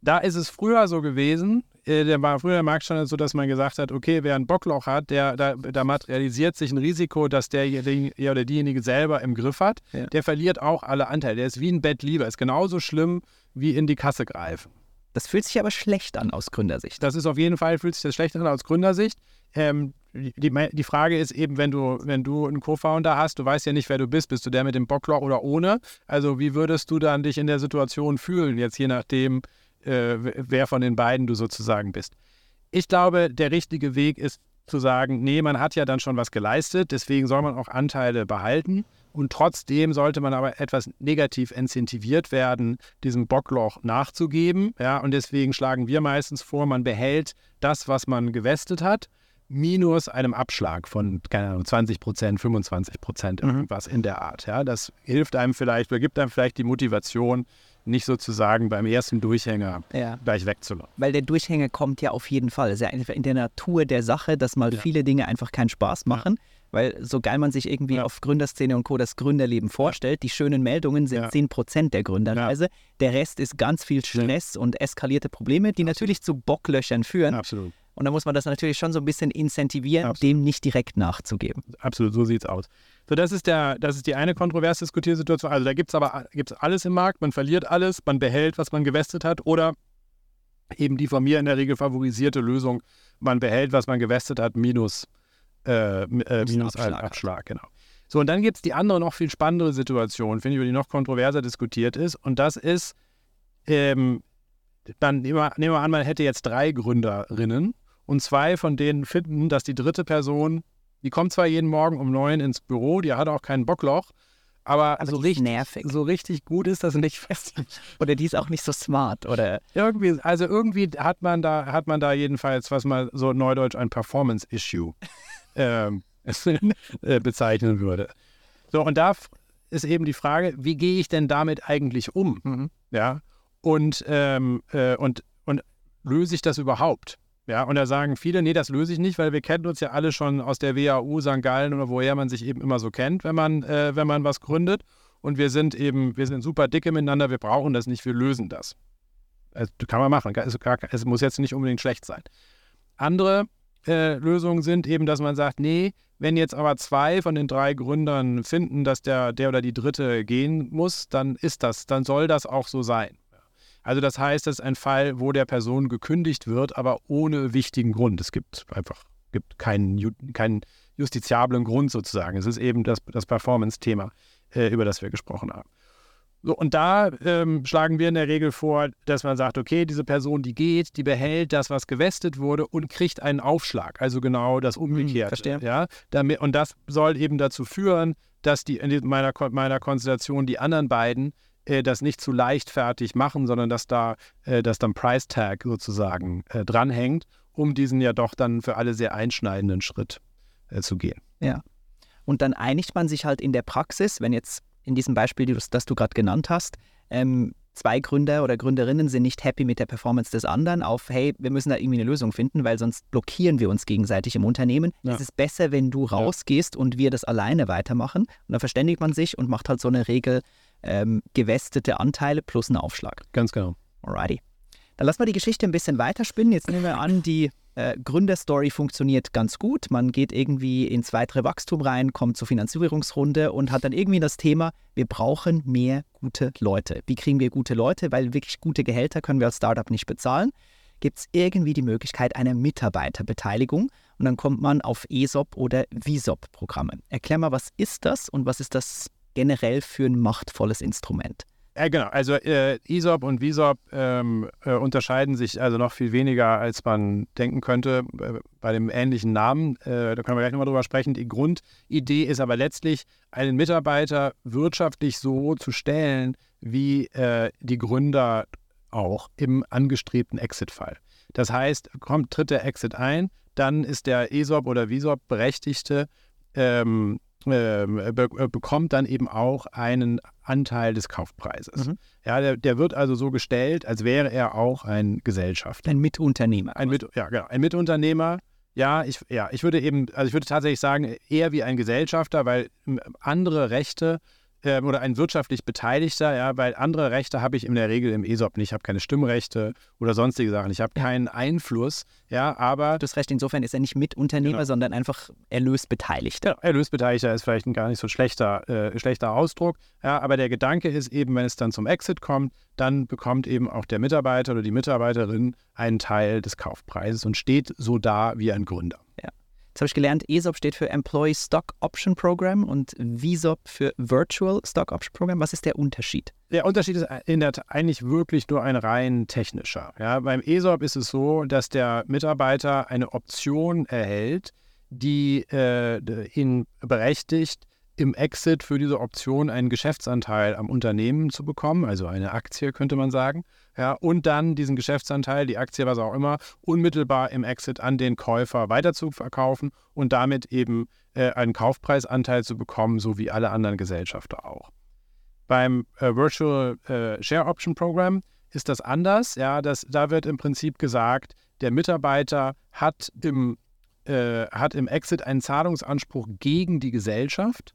Da ist es früher so gewesen, äh, der war früher der Marktstandard so, dass man gesagt hat, okay, wer ein Bockloch hat, der, da, da materialisiert sich ein Risiko, dass der der oder diejenige selber im Griff hat. Ja. Der verliert auch alle Anteile. Der ist wie ein Bett lieber, ist genauso schlimm wie in die Kasse greifen. Das fühlt sich aber schlecht an aus Gründersicht. Das ist auf jeden Fall, fühlt sich das schlecht an aus Gründersicht. Ähm, die, die Frage ist eben, wenn du, wenn du einen Co-Founder hast, du weißt ja nicht, wer du bist. Bist du der mit dem Bockloch oder ohne? Also wie würdest du dann dich in der Situation fühlen, jetzt je nachdem, äh, wer von den beiden du sozusagen bist? Ich glaube, der richtige Weg ist zu sagen, nee, man hat ja dann schon was geleistet, deswegen soll man auch Anteile behalten. Und trotzdem sollte man aber etwas negativ incentiviert werden, diesem Bockloch nachzugeben. Ja, und deswegen schlagen wir meistens vor, man behält das, was man gewestet hat, minus einem Abschlag von, keine Ahnung, 20 Prozent, 25 Prozent, irgendwas in der Art. Ja, das hilft einem vielleicht oder gibt einem vielleicht die Motivation, nicht sozusagen beim ersten Durchhänger Ja. gleich wegzulaufen. Weil der Durchhänger kommt ja auf jeden Fall. Es ist ja einfach in der Natur der Sache, dass mal viele Dinge einfach keinen Spaß machen. Weil so geil man sich irgendwie Ja. auf Gründerszene und Co. das Gründerleben vorstellt, die schönen Meldungen sind Ja. 10% der Gründerreise. Der Rest ist ganz viel Stress und eskalierte Probleme, die natürlich zu Bocklöchern führen. Absolut. Und da muss man das natürlich schon so ein bisschen incentivieren, Absolut. dem nicht direkt nachzugeben. Absolut, so sieht's aus. So, das ist, der, das ist die eine kontrovers diskutierte Situation. Also da gibt es aber gibt's alles im Markt, man verliert alles, man behält, was man gewestet hat, oder eben die von mir in der Regel favorisierte Lösung, man behält, was man gewestet hat, minus, äh, äh, minus einen Abschlag Abschlag. hat. genau. So, und dann gibt es die andere, noch viel spannendere Situation, finde ich, über die noch kontroverser diskutiert ist, und das ist, ähm, dann nehmen wir, nehmen wir an, man hätte jetzt drei Gründerinnen und zwei von denen finden, dass die dritte Person, die kommt zwar jeden Morgen um neun ins Büro, die hat auch keinen Bockloch, aber, Aber so, richtig, nervig. so richtig gut ist das nicht <laughs> fest. Oder die ist auch nicht so smart. Oder irgendwie, also irgendwie hat man da, hat man da jedenfalls, was man so neudeutsch ein Performance-Issue <laughs> ähm, <laughs> äh, bezeichnen würde. So, und da ist eben die Frage, wie gehe ich denn damit eigentlich um? Mhm. Ja, und, ähm, äh, und, und löse ich das überhaupt? Ja, und da sagen viele, nee, das löse ich nicht, weil wir kennen uns ja alle schon aus der WAU, St. Gallen oder woher man sich eben immer so kennt, wenn man, äh, wenn man was gründet. Und wir sind eben, wir sind super dicke miteinander, wir brauchen das nicht, wir lösen das. Also, kann man machen, es, gar, es muss jetzt nicht unbedingt schlecht sein. Andere äh, Lösungen sind eben, dass man sagt, nee, wenn jetzt aber zwei von den drei Gründern finden, dass der, der oder die dritte gehen muss, dann ist das, dann soll das auch so sein. Also das heißt, das ist ein Fall, wo der Person gekündigt wird, aber ohne wichtigen Grund. Es gibt einfach gibt keinen, keinen justiziablen Grund sozusagen. Es ist eben das, das Performance-Thema, äh, über das wir gesprochen haben. So, und da ähm, schlagen wir in der Regel vor, dass man sagt, okay, diese Person, die geht, die behält das, was gewestet wurde und kriegt einen Aufschlag. Also genau das Umgekehrte. verstehe. Ja, damit, und das soll eben dazu führen, dass die in meiner, meiner Konstellation die anderen beiden äh, das nicht zu leichtfertig machen, sondern dass da äh, dass dann Price Tag sozusagen äh, dranhängt, um diesen ja doch dann für alle sehr einschneidenden Schritt äh, zu gehen. Und dann einigt man sich halt in der Praxis, wenn jetzt in diesem Beispiel, das du gerade genannt hast, ähm, zwei Gründer oder Gründerinnen sind nicht happy mit der Performance des anderen auf, hey, wir müssen da irgendwie eine Lösung finden, weil sonst blockieren wir uns gegenseitig im Unternehmen. Ja. Es ist besser, wenn du rausgehst und wir das alleine weitermachen. Und dann verständigt man sich und macht halt so eine Regel, ähm, gewestete Anteile plus einen Aufschlag. Ganz genau. Alrighty. Lassen wir die Geschichte ein bisschen weiterspinnen. Jetzt nehmen wir an, die äh, Gründerstory funktioniert ganz gut. Man geht irgendwie ins weitere Wachstum rein, kommt zur Finanzierungsrunde und hat dann irgendwie das Thema, wir brauchen mehr gute Leute. Wie kriegen wir gute Leute? Weil wirklich gute Gehälter können wir als Startup nicht bezahlen. Gibt es irgendwie die Möglichkeit einer Mitarbeiterbeteiligung? Und dann kommt man auf ESOP oder VISOP-Programme. Erklär mal, was ist das und was ist das generell für ein machtvolles Instrument? Ja, genau. Also äh, ESOP und VISOP ähm, äh, unterscheiden sich also noch viel weniger, als man denken könnte äh, bei dem ähnlichen Namen. Äh, da können wir gleich nochmal drüber sprechen. Die Grundidee ist aber letztlich, einen Mitarbeiter wirtschaftlich so zu stellen, wie äh, die Gründer auch im angestrebten Exit-Fall. Das heißt, kommt, tritt der Exit ein, dann ist der ESOP oder VISOP Berechtigte, ähm, ähm, be äh, bekommt dann eben auch einen Anteil des Kaufpreises. Mhm. Ja, der, der wird also so gestellt, als wäre er auch ein Gesellschafter. Ein Mitunternehmer. Ein, Mit, ja, genau, ein Mitunternehmer. Ja, ich, ja, ich würde eben, also ich würde tatsächlich sagen, eher wie ein Gesellschafter, weil ähm, andere Rechte ähm, oder ein wirtschaftlich Beteiligter, ja, weil andere Rechte habe ich in der Regel im ESOP nicht. Ich habe keine Stimmrechte oder sonstige Sachen. Ich habe keinen Einfluss, ja, aber Das Recht insofern ist er nicht Mitunternehmer, Genau. sondern einfach Erlösbeteiligter. Ja, Erlösbeteiligter ist vielleicht ein gar nicht so schlechter, äh, schlechter Ausdruck. Ja, aber der Gedanke ist eben, wenn es dann zum Exit kommt, dann bekommt eben auch der Mitarbeiter oder die Mitarbeiterin einen Teil des Kaufpreises und steht so da wie ein Gründer. Jetzt habe ich gelernt, ESOP steht für Employee Stock Option Program und VSOP für Virtual Stock Option Program. Was ist der Unterschied? Der Unterschied ist in der eigentlich wirklich nur ein rein technischer. Ja, beim ESOP ist es so, dass der Mitarbeiter eine Option erhält, die äh, ihn berechtigt, im Exit für diese Option einen Geschäftsanteil am Unternehmen zu bekommen, also eine Aktie könnte man sagen, ja, und dann diesen Geschäftsanteil, die Aktie, was auch immer, unmittelbar im Exit an den Käufer weiterzuverkaufen und damit eben äh, einen Kaufpreisanteil zu bekommen, so wie alle anderen Gesellschafter auch. Beim äh, Virtual äh, Share Option Program ist das anders. Ja, das, da wird im Prinzip gesagt, der Mitarbeiter hat im, äh, hat im Exit einen Zahlungsanspruch gegen die Gesellschaft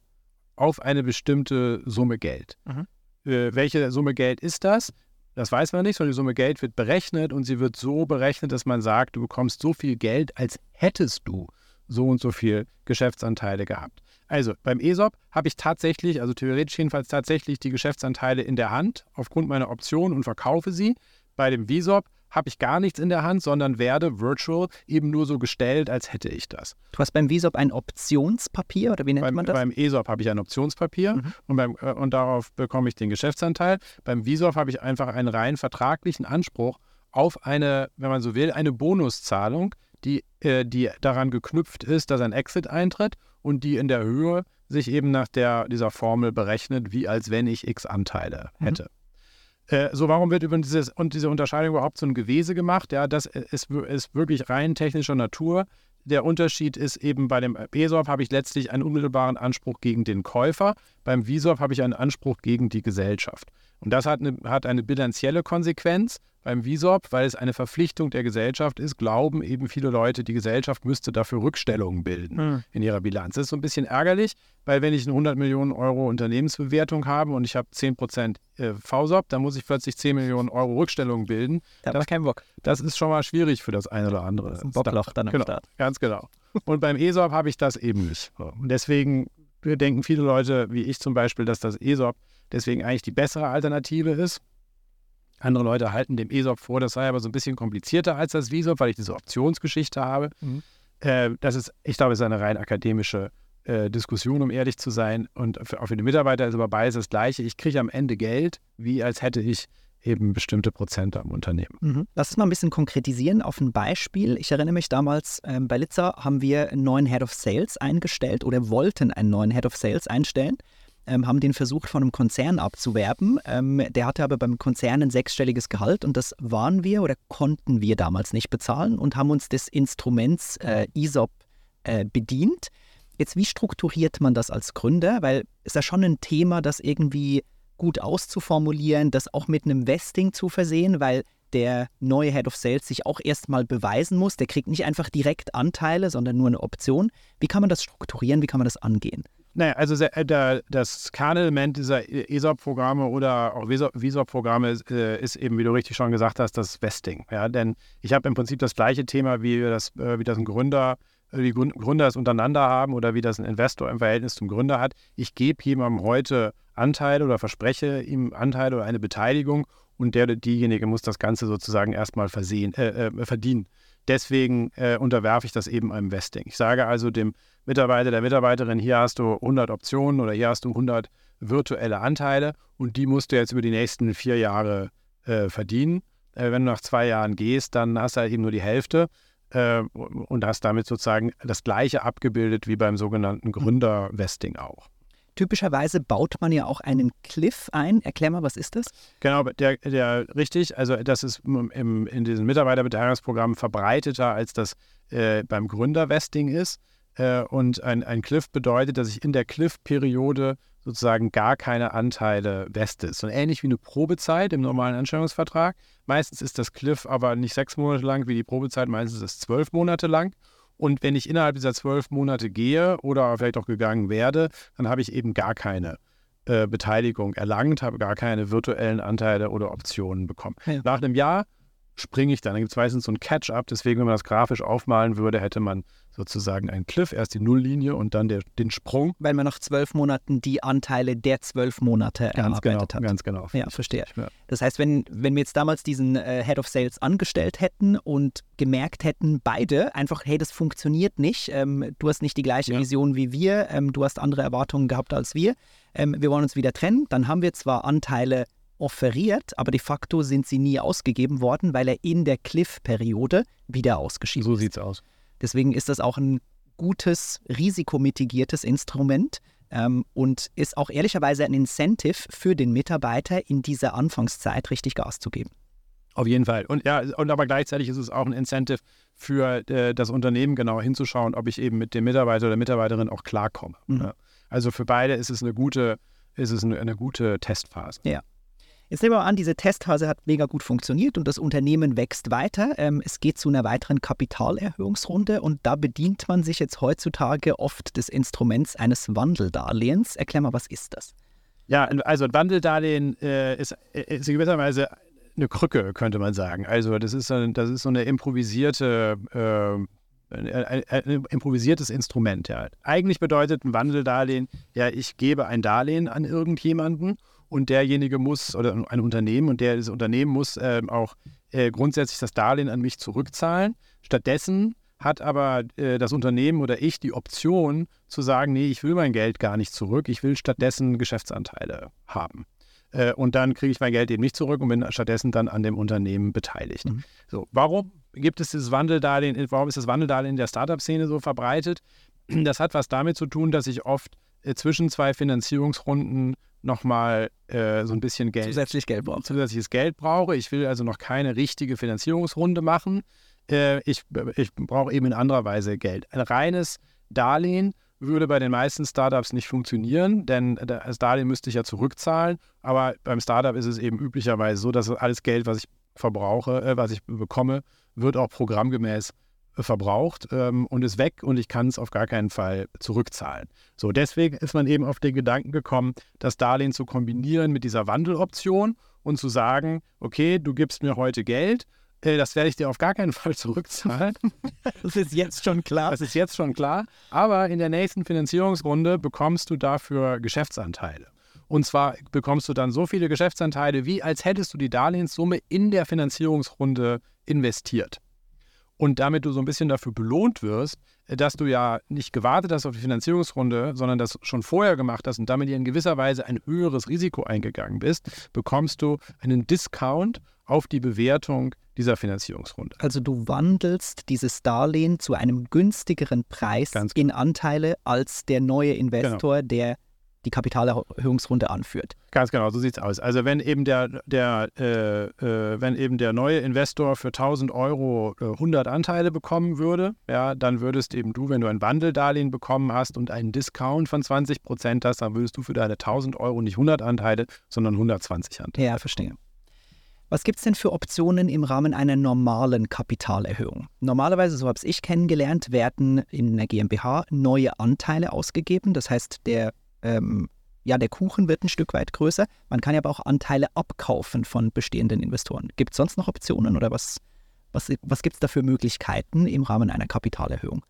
auf eine bestimmte Summe Geld. Mhm. Äh, welche Summe Geld ist das? Das weiß man nicht, sondern die Summe Geld wird berechnet und sie wird so berechnet, dass man sagt, du bekommst so viel Geld, als hättest du so und so viel Geschäftsanteile gehabt. Also beim ESOP habe ich tatsächlich, also theoretisch jedenfalls tatsächlich die Geschäftsanteile in der Hand aufgrund meiner Option und verkaufe sie. Bei dem VSOP habe ich gar nichts in der Hand, sondern werde virtual eben nur so gestellt, als hätte ich das. Du hast beim VSOP ein Optionspapier oder wie nennt Beim, man das? beim ESOP habe ich ein Optionspapier Mhm. und, beim, äh, und darauf bekomme ich den Geschäftsanteil. Beim VSOP habe ich einfach einen rein vertraglichen Anspruch auf eine, wenn man so will, eine Bonuszahlung, die, äh, die daran geknüpft ist, dass ein Exit eintritt und die in der Höhe sich eben nach der, dieser Formel berechnet, wie als wenn ich x Anteile mhm. hätte. Mhm. Äh, so, warum wird über dieses, und diese Unterscheidung überhaupt so ein Gewese gemacht? Ja, das ist, ist wirklich rein technischer Natur. Der Unterschied ist eben bei dem ESOP habe ich letztlich einen unmittelbaren Anspruch gegen den Käufer, beim VISOP habe ich einen Anspruch gegen die Gesellschaft. Und das hat eine, hat eine bilanzielle Konsequenz beim Visop, weil es eine Verpflichtung der Gesellschaft ist, glauben eben viele Leute, die Gesellschaft müsste dafür Rückstellungen bilden mhm. in ihrer Bilanz. Das ist so ein bisschen ärgerlich, weil wenn ich eine 100 Millionen Euro Unternehmensbewertung habe und ich habe 10 Prozent äh, VSOP, dann muss ich plötzlich 10 Millionen Euro Rückstellungen bilden. Da ich keinen Bock. Das ist schon mal schwierig für das eine oder andere. Das ist ein Bockloch dann am genau, Start. Ganz genau. Und beim ESOP habe ich das eben nicht. Und deswegen denken viele Leute, wie ich zum Beispiel, dass das ESOP deswegen eigentlich die bessere Alternative ist. Andere Leute halten dem ESOP vor, das sei aber so ein bisschen komplizierter als das VISOP, weil ich diese Optionsgeschichte habe. Mhm. Äh, das ist, ich glaube, es ist eine rein akademische äh, Diskussion, um ehrlich zu sein. Und für, auch für die Mitarbeiter ist aber beides das Gleiche. Ich kriege am Ende Geld, wie als hätte ich eben bestimmte Prozente am Unternehmen. Mhm. Lass uns mal ein bisschen konkretisieren auf ein Beispiel. Ich erinnere mich damals, ähm, bei Litzer haben wir einen neuen Head of Sales eingestellt oder wollten einen neuen Head of Sales einstellen ähm, haben den versucht, von einem Konzern abzuwerben. Ähm, der hatte aber beim Konzern ein sechsstelliges Gehalt und das waren wir oder konnten wir damals nicht bezahlen und haben uns des Instruments äh, ESOP äh, bedient. Jetzt, wie strukturiert man das als Gründer? Weil es ist ja schon ein Thema, das irgendwie gut auszuformulieren, das auch mit einem Vesting zu versehen, weil der neue Head of Sales sich auch erstmal beweisen muss. Der kriegt nicht einfach direkt Anteile, sondern nur eine Option. Wie kann man das strukturieren? Wie kann man das angehen? Naja, also der, das Kernelement dieser ESOP-Programme oder auch VISOP-Programme ist, äh, ist, eben, wie du richtig schon gesagt hast, das Vesting. Ja, denn ich habe im Prinzip das gleiche Thema, wie das, äh, wie das ein Gründer, äh, wie Gründer es untereinander haben oder wie das ein Investor im Verhältnis zum Gründer hat. Ich gebe jemandem heute Anteile oder verspreche ihm Anteile oder eine Beteiligung und der oder diejenige muss das Ganze sozusagen erstmal versehen, äh, verdienen. Deswegen äh, unterwerfe ich das eben einem Vesting. Ich sage also dem Mitarbeiter, der Mitarbeiterin, hier hast du 100 Optionen oder hier hast du 100 virtuelle Anteile und die musst du jetzt über die nächsten vier Jahre äh, verdienen. Äh, wenn du nach zwei Jahren gehst, dann hast du halt eben nur die Hälfte äh, und hast damit sozusagen das Gleiche abgebildet wie beim sogenannten Gründervesting auch. Typischerweise baut man ja auch einen Cliff ein. Erklär mal, was ist das? Genau, der, der richtig. Also das ist im, in diesem Mitarbeiterbeteiligungsprogramm verbreiteter, als das äh, beim Gründervesting ist. Äh, und ein, ein Cliff bedeutet, dass ich in der Cliff-Periode sozusagen gar keine Anteile veste. So ähnlich wie eine Probezeit im normalen Anstellungsvertrag. Meistens ist das Cliff aber nicht sechs Monate lang wie die Probezeit, meistens ist es zwölf Monate lang. Und wenn ich innerhalb dieser zwölf Monate gehe oder vielleicht auch gegangen werde, dann habe ich eben gar keine äh, Beteiligung erlangt, habe gar keine virtuellen Anteile oder Optionen bekommen. Ja. Nach einem Jahr springe ich dann. Dann gibt es meistens so ein Catch-up. Deswegen, wenn man das grafisch aufmalen würde, hätte man sozusagen einen Cliff, erst die Nulllinie und dann der, den Sprung. Weil man nach zwölf Monaten die Anteile der zwölf Monate ganz genau, hat. Ganz genau. Ja, verstehe. Ja. Das heißt, wenn, wenn wir jetzt damals diesen äh, Head of Sales angestellt hätten und gemerkt hätten, beide einfach, hey, das funktioniert nicht, ähm, du hast nicht die gleiche ja. Vision wie wir, ähm, du hast andere Erwartungen gehabt als wir, ähm, wir wollen uns wieder trennen, dann haben wir zwar Anteile offeriert, aber de facto sind sie nie ausgegeben worden, weil er in der Cliff-Periode wieder ausgeschieden so ist. So sieht's aus. Deswegen ist das auch ein gutes, risikomitigiertes Instrument ähm, und ist auch ehrlicherweise ein Incentive für den Mitarbeiter, in dieser Anfangszeit richtig Gas zu geben. Auf jeden Fall. Und ja, und aber gleichzeitig ist es auch ein Incentive für äh, das Unternehmen, genauer hinzuschauen, ob ich eben mit dem Mitarbeiter oder Mitarbeiterin auch klarkomme. Mhm. Ja. Also für beide ist es eine gute, ist es eine, eine gute Testphase. Ja. Jetzt nehmen wir mal an, diese Testphase hat mega gut funktioniert und das Unternehmen wächst weiter. Ähm, es geht zu einer weiteren Kapitalerhöhungsrunde und da bedient man sich jetzt heutzutage oft des Instruments eines Wandeldarlehens. Erklär mal, was ist das? Ja, also ein Wandeldarlehen äh, ist, äh, ist gewisserweise eine Krücke, könnte man sagen. Also das ist, ein, das ist so eine improvisierte äh, ein, ein, ein, improvisiertes Instrument. Ja. Eigentlich bedeutet ein Wandeldarlehen, ja, ich gebe ein Darlehen an irgendjemanden und derjenige muss, oder ein Unternehmen, und der, das Unternehmen muss äh, auch äh, grundsätzlich das Darlehen an mich zurückzahlen. Stattdessen hat aber äh, das Unternehmen oder ich die Option zu sagen, nee, ich will mein Geld gar nicht zurück, ich will stattdessen Geschäftsanteile haben. Äh, und dann kriege ich mein Geld eben nicht zurück und bin stattdessen dann an dem Unternehmen beteiligt. Mhm. So, warum gibt es dieses Wandeldarlehen, warum ist das Wandeldarlehen in der Startup-Szene so verbreitet? Das hat was damit zu tun, dass ich oft zwischen zwei Finanzierungsrunden nochmal äh, so ein bisschen Geld. Zusätzlich Geld brauche. Zusätzliches Geld brauche. Ich will also noch keine richtige Finanzierungsrunde machen. Äh, ich ich brauche eben in anderer Weise Geld. Ein reines Darlehen würde bei den meisten Startups nicht funktionieren, denn das Darlehen müsste ich ja zurückzahlen. Aber beim Startup ist es eben üblicherweise so, dass alles Geld, was ich verbrauche, äh, was ich bekomme, wird auch programmgemäß äh, verbraucht ähm, und ist weg und ich kann es auf gar keinen Fall zurückzahlen. So, deswegen ist man eben auf den Gedanken gekommen, das Darlehen zu kombinieren mit dieser Wandeloption und zu sagen, okay, du gibst mir heute Geld äh, das werde ich dir auf gar keinen <laughs> Fall zurückzahlen. Das ist jetzt schon klar. Das ist jetzt schon klar. Aber in der nächsten Finanzierungsrunde bekommst du dafür Geschäftsanteile. Und zwar bekommst du dann so viele Geschäftsanteile, wie als hättest du die Darlehenssumme in der Finanzierungsrunde investiert. Und damit du so ein bisschen dafür belohnt wirst, dass du ja nicht gewartet hast auf die Finanzierungsrunde, sondern das schon vorher gemacht hast und damit in gewisser Weise ein höheres Risiko eingegangen bist, bekommst du einen Discount auf die Bewertung dieser Finanzierungsrunde. Also du wandelst dieses Darlehen zu einem günstigeren Preis in Anteile als der neue Investor, genau. der die Kapitalerhöhungsrunde anführt. Ganz genau, so sieht es aus. Also wenn eben der, der, äh, äh, wenn eben der neue Investor für 1000 Euro äh, 100 Anteile bekommen würde, ja, dann würdest eben du, wenn du ein Wandeldarlehen bekommen hast und einen Discount von 20 Prozent hast, dann würdest du für deine 1000 Euro nicht 100 Anteile, sondern 120 Anteile. Ja, verstehe. Was gibt es denn für Optionen im Rahmen einer normalen Kapitalerhöhung? Normalerweise, so habe ich kennengelernt, werden in einer GmbH neue Anteile ausgegeben. Das heißt, der, ähm, ja, der Kuchen wird ein Stück weit größer. Man kann ja aber auch Anteile abkaufen von bestehenden Investoren. Gibt es sonst noch Optionen oder was, was, was gibt es da für Möglichkeiten im Rahmen einer Kapitalerhöhung?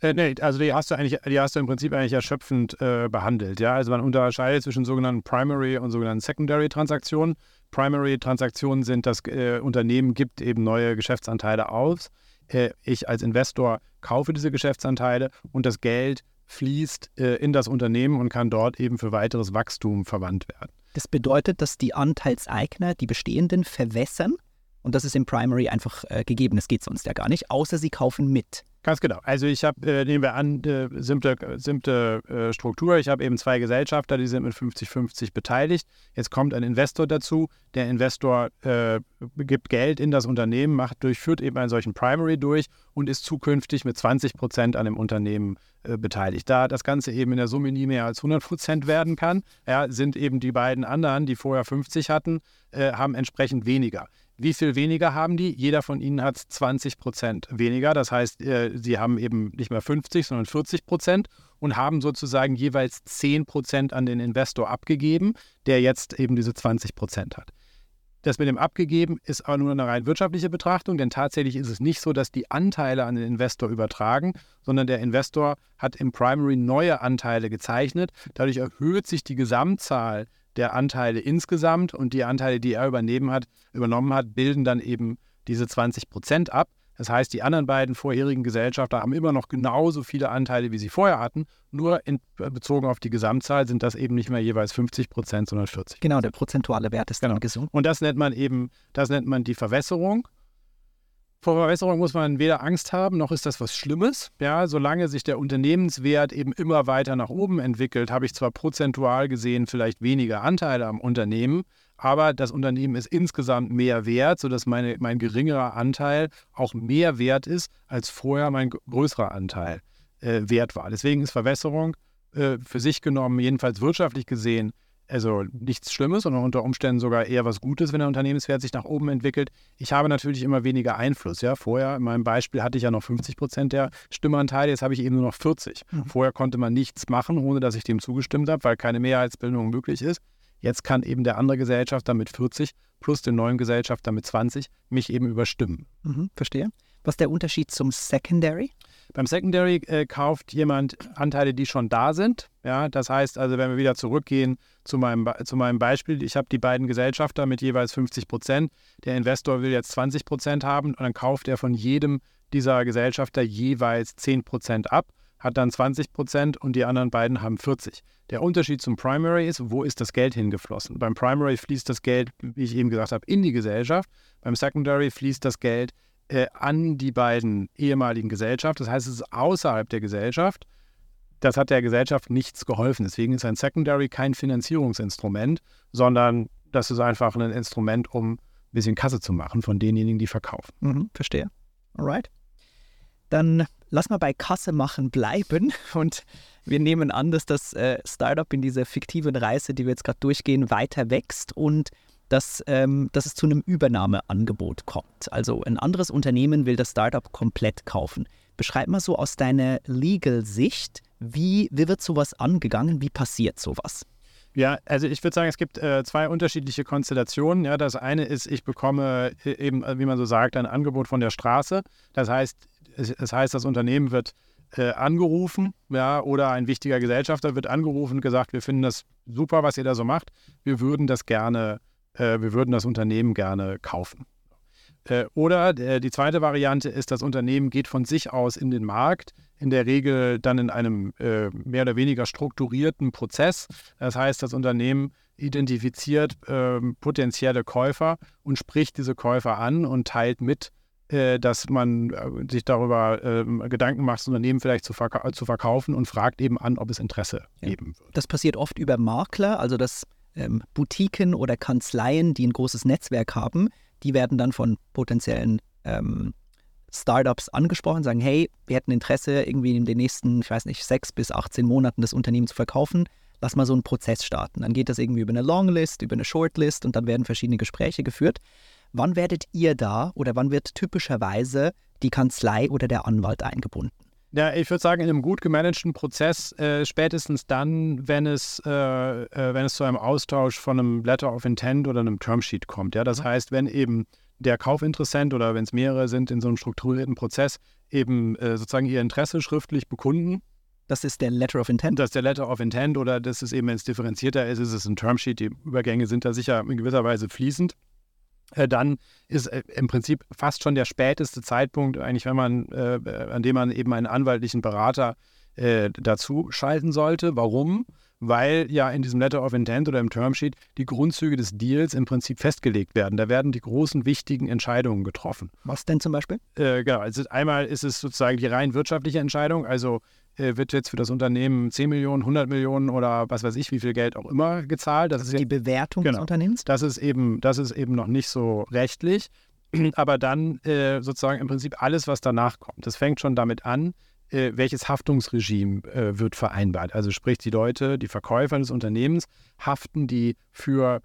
Äh, nee, also die hast du eigentlich, die hast du im Prinzip eigentlich erschöpfend äh, behandelt. Ja? Also man unterscheidet zwischen sogenannten Primary und sogenannten Secondary Transaktionen. Primary-Transaktionen sind, das äh, Unternehmen gibt eben neue Geschäftsanteile aus. Äh, ich als Investor kaufe diese Geschäftsanteile und das Geld fließt äh, in das Unternehmen und kann dort eben für weiteres Wachstum verwandt werden. Das bedeutet, dass die Anteilseigner die bestehenden verwässern und das ist im Primary einfach äh, gegeben. Das geht sonst ja gar nicht, außer sie kaufen mit. Ganz genau. Also ich habe, äh, nehmen wir an, äh, simple, simple äh, Struktur. Ich habe eben zwei Gesellschafter, die sind mit 50-50 beteiligt. Jetzt kommt ein Investor dazu. Der Investor äh, gibt Geld in das Unternehmen, macht, durchführt eben einen solchen Primary durch und ist zukünftig mit 20 Prozent an dem Unternehmen äh, beteiligt. Da das Ganze eben in der Summe nie mehr als 100 Prozent werden kann, ja, sind eben die beiden anderen, die vorher 50 hatten, äh, haben entsprechend weniger. Wie viel weniger haben die? Jeder von ihnen hat 20 Prozent weniger. Das heißt, äh, sie haben eben nicht mehr 50, sondern 40 Prozent und haben sozusagen jeweils 10 Prozent an den Investor abgegeben, der jetzt eben diese 20 Prozent hat. Das mit dem abgegeben ist aber nur eine rein wirtschaftliche Betrachtung, denn tatsächlich ist es nicht so, dass die Anteile an den Investor übertragen, sondern der Investor hat im Primary neue Anteile gezeichnet. Dadurch erhöht sich die Gesamtzahl der Anteile insgesamt und die Anteile, die er übernehmen hat, übernommen hat, bilden dann eben diese 20 Prozent ab. Das heißt, die anderen beiden vorherigen Gesellschafter haben immer noch genauso viele Anteile, wie sie vorher hatten. Nur in, bezogen auf die Gesamtzahl sind das eben nicht mehr jeweils 50 Prozent, sondern 40. Genau, der prozentuale Wert ist genau. dann gesunken. Und das nennt man eben, das nennt man die Verwässerung. Vor Verbesserung muss man weder Angst haben, noch ist das was Schlimmes. Ja, solange sich der Unternehmenswert eben immer weiter nach oben entwickelt, habe ich zwar prozentual gesehen vielleicht weniger Anteile am Unternehmen, aber das Unternehmen ist insgesamt mehr wert, sodass meine, mein geringerer Anteil auch mehr wert ist, als vorher mein größerer Anteil äh, wert war. Deswegen ist Verwässerung äh, für sich genommen, jedenfalls wirtschaftlich gesehen, also nichts Schlimmes, sondern unter Umständen sogar eher was Gutes, wenn der Unternehmenswert sich nach oben entwickelt. Ich habe natürlich immer weniger Einfluss. Ja? Vorher, in meinem Beispiel, hatte ich ja noch 50 Prozent der Stimmanteile, jetzt habe ich eben nur noch 40. Mhm. Vorher konnte man nichts machen, ohne dass ich dem zugestimmt habe, weil keine Mehrheitsbildung möglich ist. Jetzt kann eben der andere Gesellschafter mit 40 plus den neuen Gesellschafter mit 20 mich eben überstimmen. Mhm, verstehe. Was ist der Unterschied zum Secondary? Beim Secondary äh, kauft jemand Anteile, die schon da sind. Ja, das heißt also, wenn wir wieder zurückgehen zu meinem, zu meinem Beispiel, ich habe die beiden Gesellschafter mit jeweils 50 Prozent. Der Investor will jetzt 20 Prozent haben und dann kauft er von jedem dieser Gesellschafter jeweils 10 Prozent ab. hat dann 20 Prozent und die anderen beiden haben 40. Der Unterschied zum Primary ist, wo ist das Geld hingeflossen? Beim Primary fließt das Geld, wie ich eben gesagt habe, in die Gesellschaft. Beim Secondary fließt das Geld äh, an die beiden ehemaligen Gesellschaften. Das heißt, es ist außerhalb der Gesellschaft. Das hat der Gesellschaft nichts geholfen. Deswegen ist ein Secondary kein Finanzierungsinstrument, sondern das ist einfach ein Instrument, um ein bisschen Kasse zu machen von denjenigen, die verkaufen. Mhm, verstehe. Alright. Dann lass mal bei Kasse machen bleiben <laughs> und wir nehmen an, dass das äh, Startup in dieser fiktiven Reise, die wir jetzt gerade durchgehen, weiter wächst und dass, ähm, dass es zu einem Übernahmeangebot kommt. Also ein anderes Unternehmen will das Startup komplett kaufen. Beschreib mal so aus deiner Legal-Sicht, wie, wie wird sowas angegangen, wie passiert sowas? Ja, also ich würde sagen, es gibt äh, zwei unterschiedliche Konstellationen. Ja, das eine ist, ich bekomme äh, eben, wie man so sagt, ein Angebot von der Straße. Das heißt, es, das heißt, das Unternehmen wird äh, angerufen, ja, oder ein wichtiger Gesellschafter wird angerufen und gesagt, wir finden das super, was ihr da so macht. Wir würden das gerne, äh, wir würden das Unternehmen gerne kaufen. Äh, oder äh, die zweite Variante ist, das Unternehmen geht von sich aus in den Markt, in der Regel dann in einem äh, mehr oder weniger strukturierten Prozess. Das heißt, das Unternehmen identifiziert äh, potenzielle Käufer und spricht diese Käufer an und teilt mit, dass man sich darüber ähm, Gedanken macht, das Unternehmen vielleicht zu, verka zu, verkaufen und fragt eben an, ob es Interesse ja. geben wird. Das passiert oft über Makler, also dass ähm, Boutiquen oder Kanzleien, die ein großes Netzwerk haben, die werden dann von potenziellen ähm, Startups angesprochen, sagen, hey, wir hätten Interesse, irgendwie in den nächsten, ich weiß nicht, sechs bis 18 Monaten das Unternehmen zu verkaufen. Lass mal so einen Prozess starten. Dann geht das irgendwie über eine Longlist, über eine Shortlist und dann werden verschiedene Gespräche geführt. Wann werdet ihr da oder wann wird typischerweise die Kanzlei oder der Anwalt eingebunden? Ja, ich würde sagen, in einem gut gemanagten Prozess äh, spätestens dann, wenn es, äh, äh, wenn es zu einem Austausch von einem Letter of Intent oder einem Termsheet kommt. Ja, das mhm. heißt, wenn eben der Kaufinteressent oder wenn es mehrere sind in so einem strukturierten Prozess, eben äh, sozusagen ihr Interesse schriftlich bekunden. Das ist der Letter of Intent. Das ist der Letter of Intent oder das ist eben, wenn es differenzierter ist, ist es ein Termsheet. Die Übergänge sind da sicher in gewisser Weise fließend. Äh, dann ist äh, im Prinzip fast schon der späteste Zeitpunkt, eigentlich, wenn man, äh, an dem man eben einen anwaltlichen Berater äh, dazu schalten sollte. Warum? Weil ja in diesem Letter of Intent oder im Termsheet die Grundzüge des Deals im Prinzip festgelegt werden. Da werden die großen, wichtigen Entscheidungen getroffen. Was denn zum Beispiel? Äh, genau, also einmal ist es sozusagen die rein wirtschaftliche Entscheidung, also äh, wird jetzt für das Unternehmen 10 Millionen, 100 Millionen oder was weiß ich, wie viel Geld auch immer gezahlt. Das, das ist die Bewertung genau, des Unternehmens? Das ist, eben, das ist eben noch nicht so rechtlich. <clears throat> Aber dann äh, sozusagen im Prinzip alles, was danach kommt. Das fängt schon damit an, äh, welches Haftungsregime äh, wird vereinbart. Also sprich, die Leute, die Verkäufer des Unternehmens, haften die für,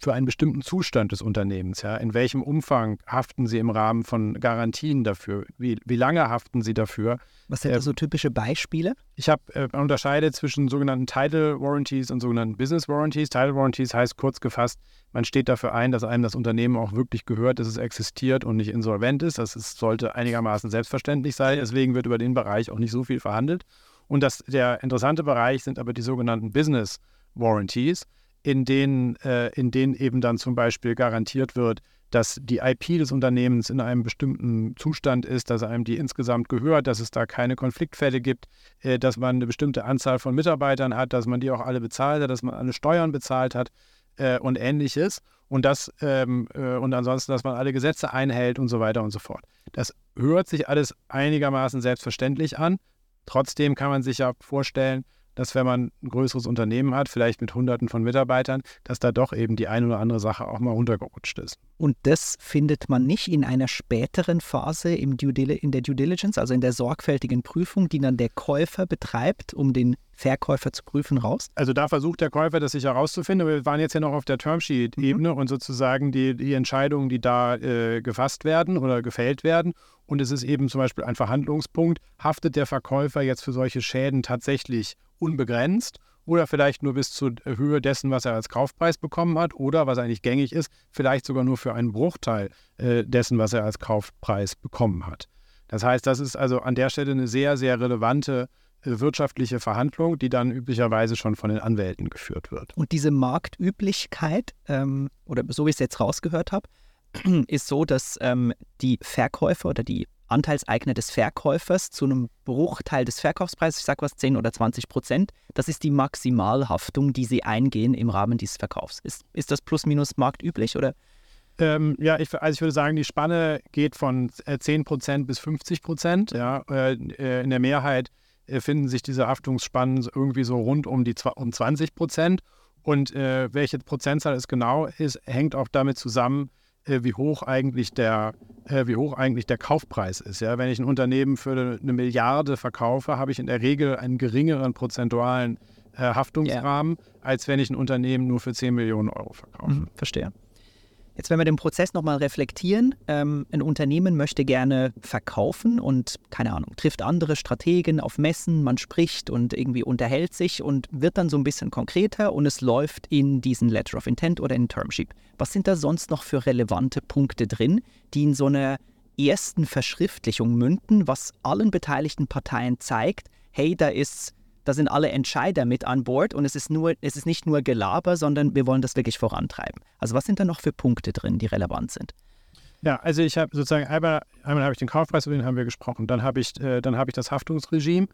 für einen bestimmten Zustand des Unternehmens. Ja? In welchem Umfang haften sie im Rahmen von Garantien dafür? Wie, wie lange haften sie dafür? Was sind da so typische Beispiele? Ich habe äh, unterscheide zwischen sogenannten Title Warranties und sogenannten Business Warranties. Title Warranties heißt kurz gefasst, man steht dafür ein, dass einem das Unternehmen auch wirklich gehört, dass es existiert und nicht insolvent ist. Das ist, sollte einigermaßen selbstverständlich sein. Deswegen wird über den Bereich auch nicht so viel verhandelt. Und das, der interessante Bereich sind aber die sogenannten Business Warranties, in denen, äh, in denen eben dann zum Beispiel garantiert wird, dass die IP des Unternehmens in einem bestimmten Zustand ist, dass einem die insgesamt gehört, dass es da keine Konfliktfälle gibt, äh, dass man eine bestimmte Anzahl von Mitarbeitern hat, dass man die auch alle bezahlt hat, dass man alle Steuern bezahlt hat äh, und ähnliches. Und das ähm, äh, und ansonsten, dass man alle Gesetze einhält und so weiter und so fort. Das hört sich alles einigermaßen selbstverständlich an. Trotzdem kann man sich ja vorstellen, dass wenn man ein größeres Unternehmen hat, vielleicht mit Hunderten von Mitarbeitern, dass da doch eben die eine oder andere Sache auch mal runtergerutscht ist. Und das findet man nicht in einer späteren Phase im Due in der Due Diligence, also in der sorgfältigen Prüfung, die dann der Käufer betreibt, um den Verkäufer zu prüfen, raus? Also da versucht der Käufer, das sich herauszufinden. Aber wir waren jetzt ja noch auf der Termsheet-Ebene mhm. und sozusagen die, die Entscheidungen, die da äh, gefasst werden oder gefällt werden. Und es ist eben zum Beispiel ein Verhandlungspunkt. Haftet der Verkäufer jetzt für solche Schäden tatsächlich unbegrenzt oder vielleicht nur bis zur Höhe dessen, was er als Kaufpreis bekommen hat oder, was eigentlich gängig ist, vielleicht sogar nur für einen Bruchteil äh, dessen, was er als Kaufpreis bekommen hat. Das heißt, das ist also an der Stelle eine sehr, sehr relevante äh, wirtschaftliche Verhandlung, die dann üblicherweise schon von den Anwälten geführt wird. Und diese Marktüblichkeit, ähm, oder so wie ich es jetzt rausgehört habe, <clears throat> ist so, dass ähm, die Verkäufer oder die Anteilseigner des Verkäufers zu einem Bruchteil des Verkaufspreises, ich sage was, 10 oder 20 Prozent. Das ist die Maximalhaftung, die Sie eingehen im Rahmen dieses Verkaufs. Ist, ist das plus minus marktüblich oder? Ähm, ja, ich, also ich würde sagen, die Spanne geht von 10 äh, Prozent bis 50 Prozent. Ja, äh, äh, in der Mehrheit finden sich diese Haftungsspannen irgendwie so rund um die um 20 Prozent. Und äh, welche Prozentzahl es genau ist, hängt auch damit zusammen, äh, wie hoch eigentlich der, äh, wie hoch eigentlich der Kaufpreis ist. Ja? Wenn ich ein Unternehmen für eine Milliarde verkaufe, habe ich in der Regel einen geringeren prozentualen äh, Haftungsrahmen, yeah. als wenn ich ein Unternehmen nur für 10 Millionen Euro verkaufe. Mhm, verstehe. Jetzt, wenn wir den Prozess nochmal reflektieren, ähm, ein Unternehmen möchte gerne verkaufen und, keine Ahnung, trifft andere Strategen auf Messen, man spricht und irgendwie unterhält sich und wird dann so ein bisschen konkreter und es läuft in diesen Letter of Intent oder in Termsheet. Was sind da sonst noch für relevante Punkte drin, die in so einer ersten Verschriftlichung münden, was allen beteiligten Parteien zeigt, hey, da ist da sind alle Entscheider mit an Bord und es ist, nur, es ist nicht nur Gelaber, sondern wir wollen das wirklich vorantreiben. Also was sind da noch für Punkte drin, die relevant sind? Ja, also ich habe sozusagen einmal, einmal habe ich den Kaufpreis, über den haben wir gesprochen, dann habe ich, äh, dann ich das Haftungsregime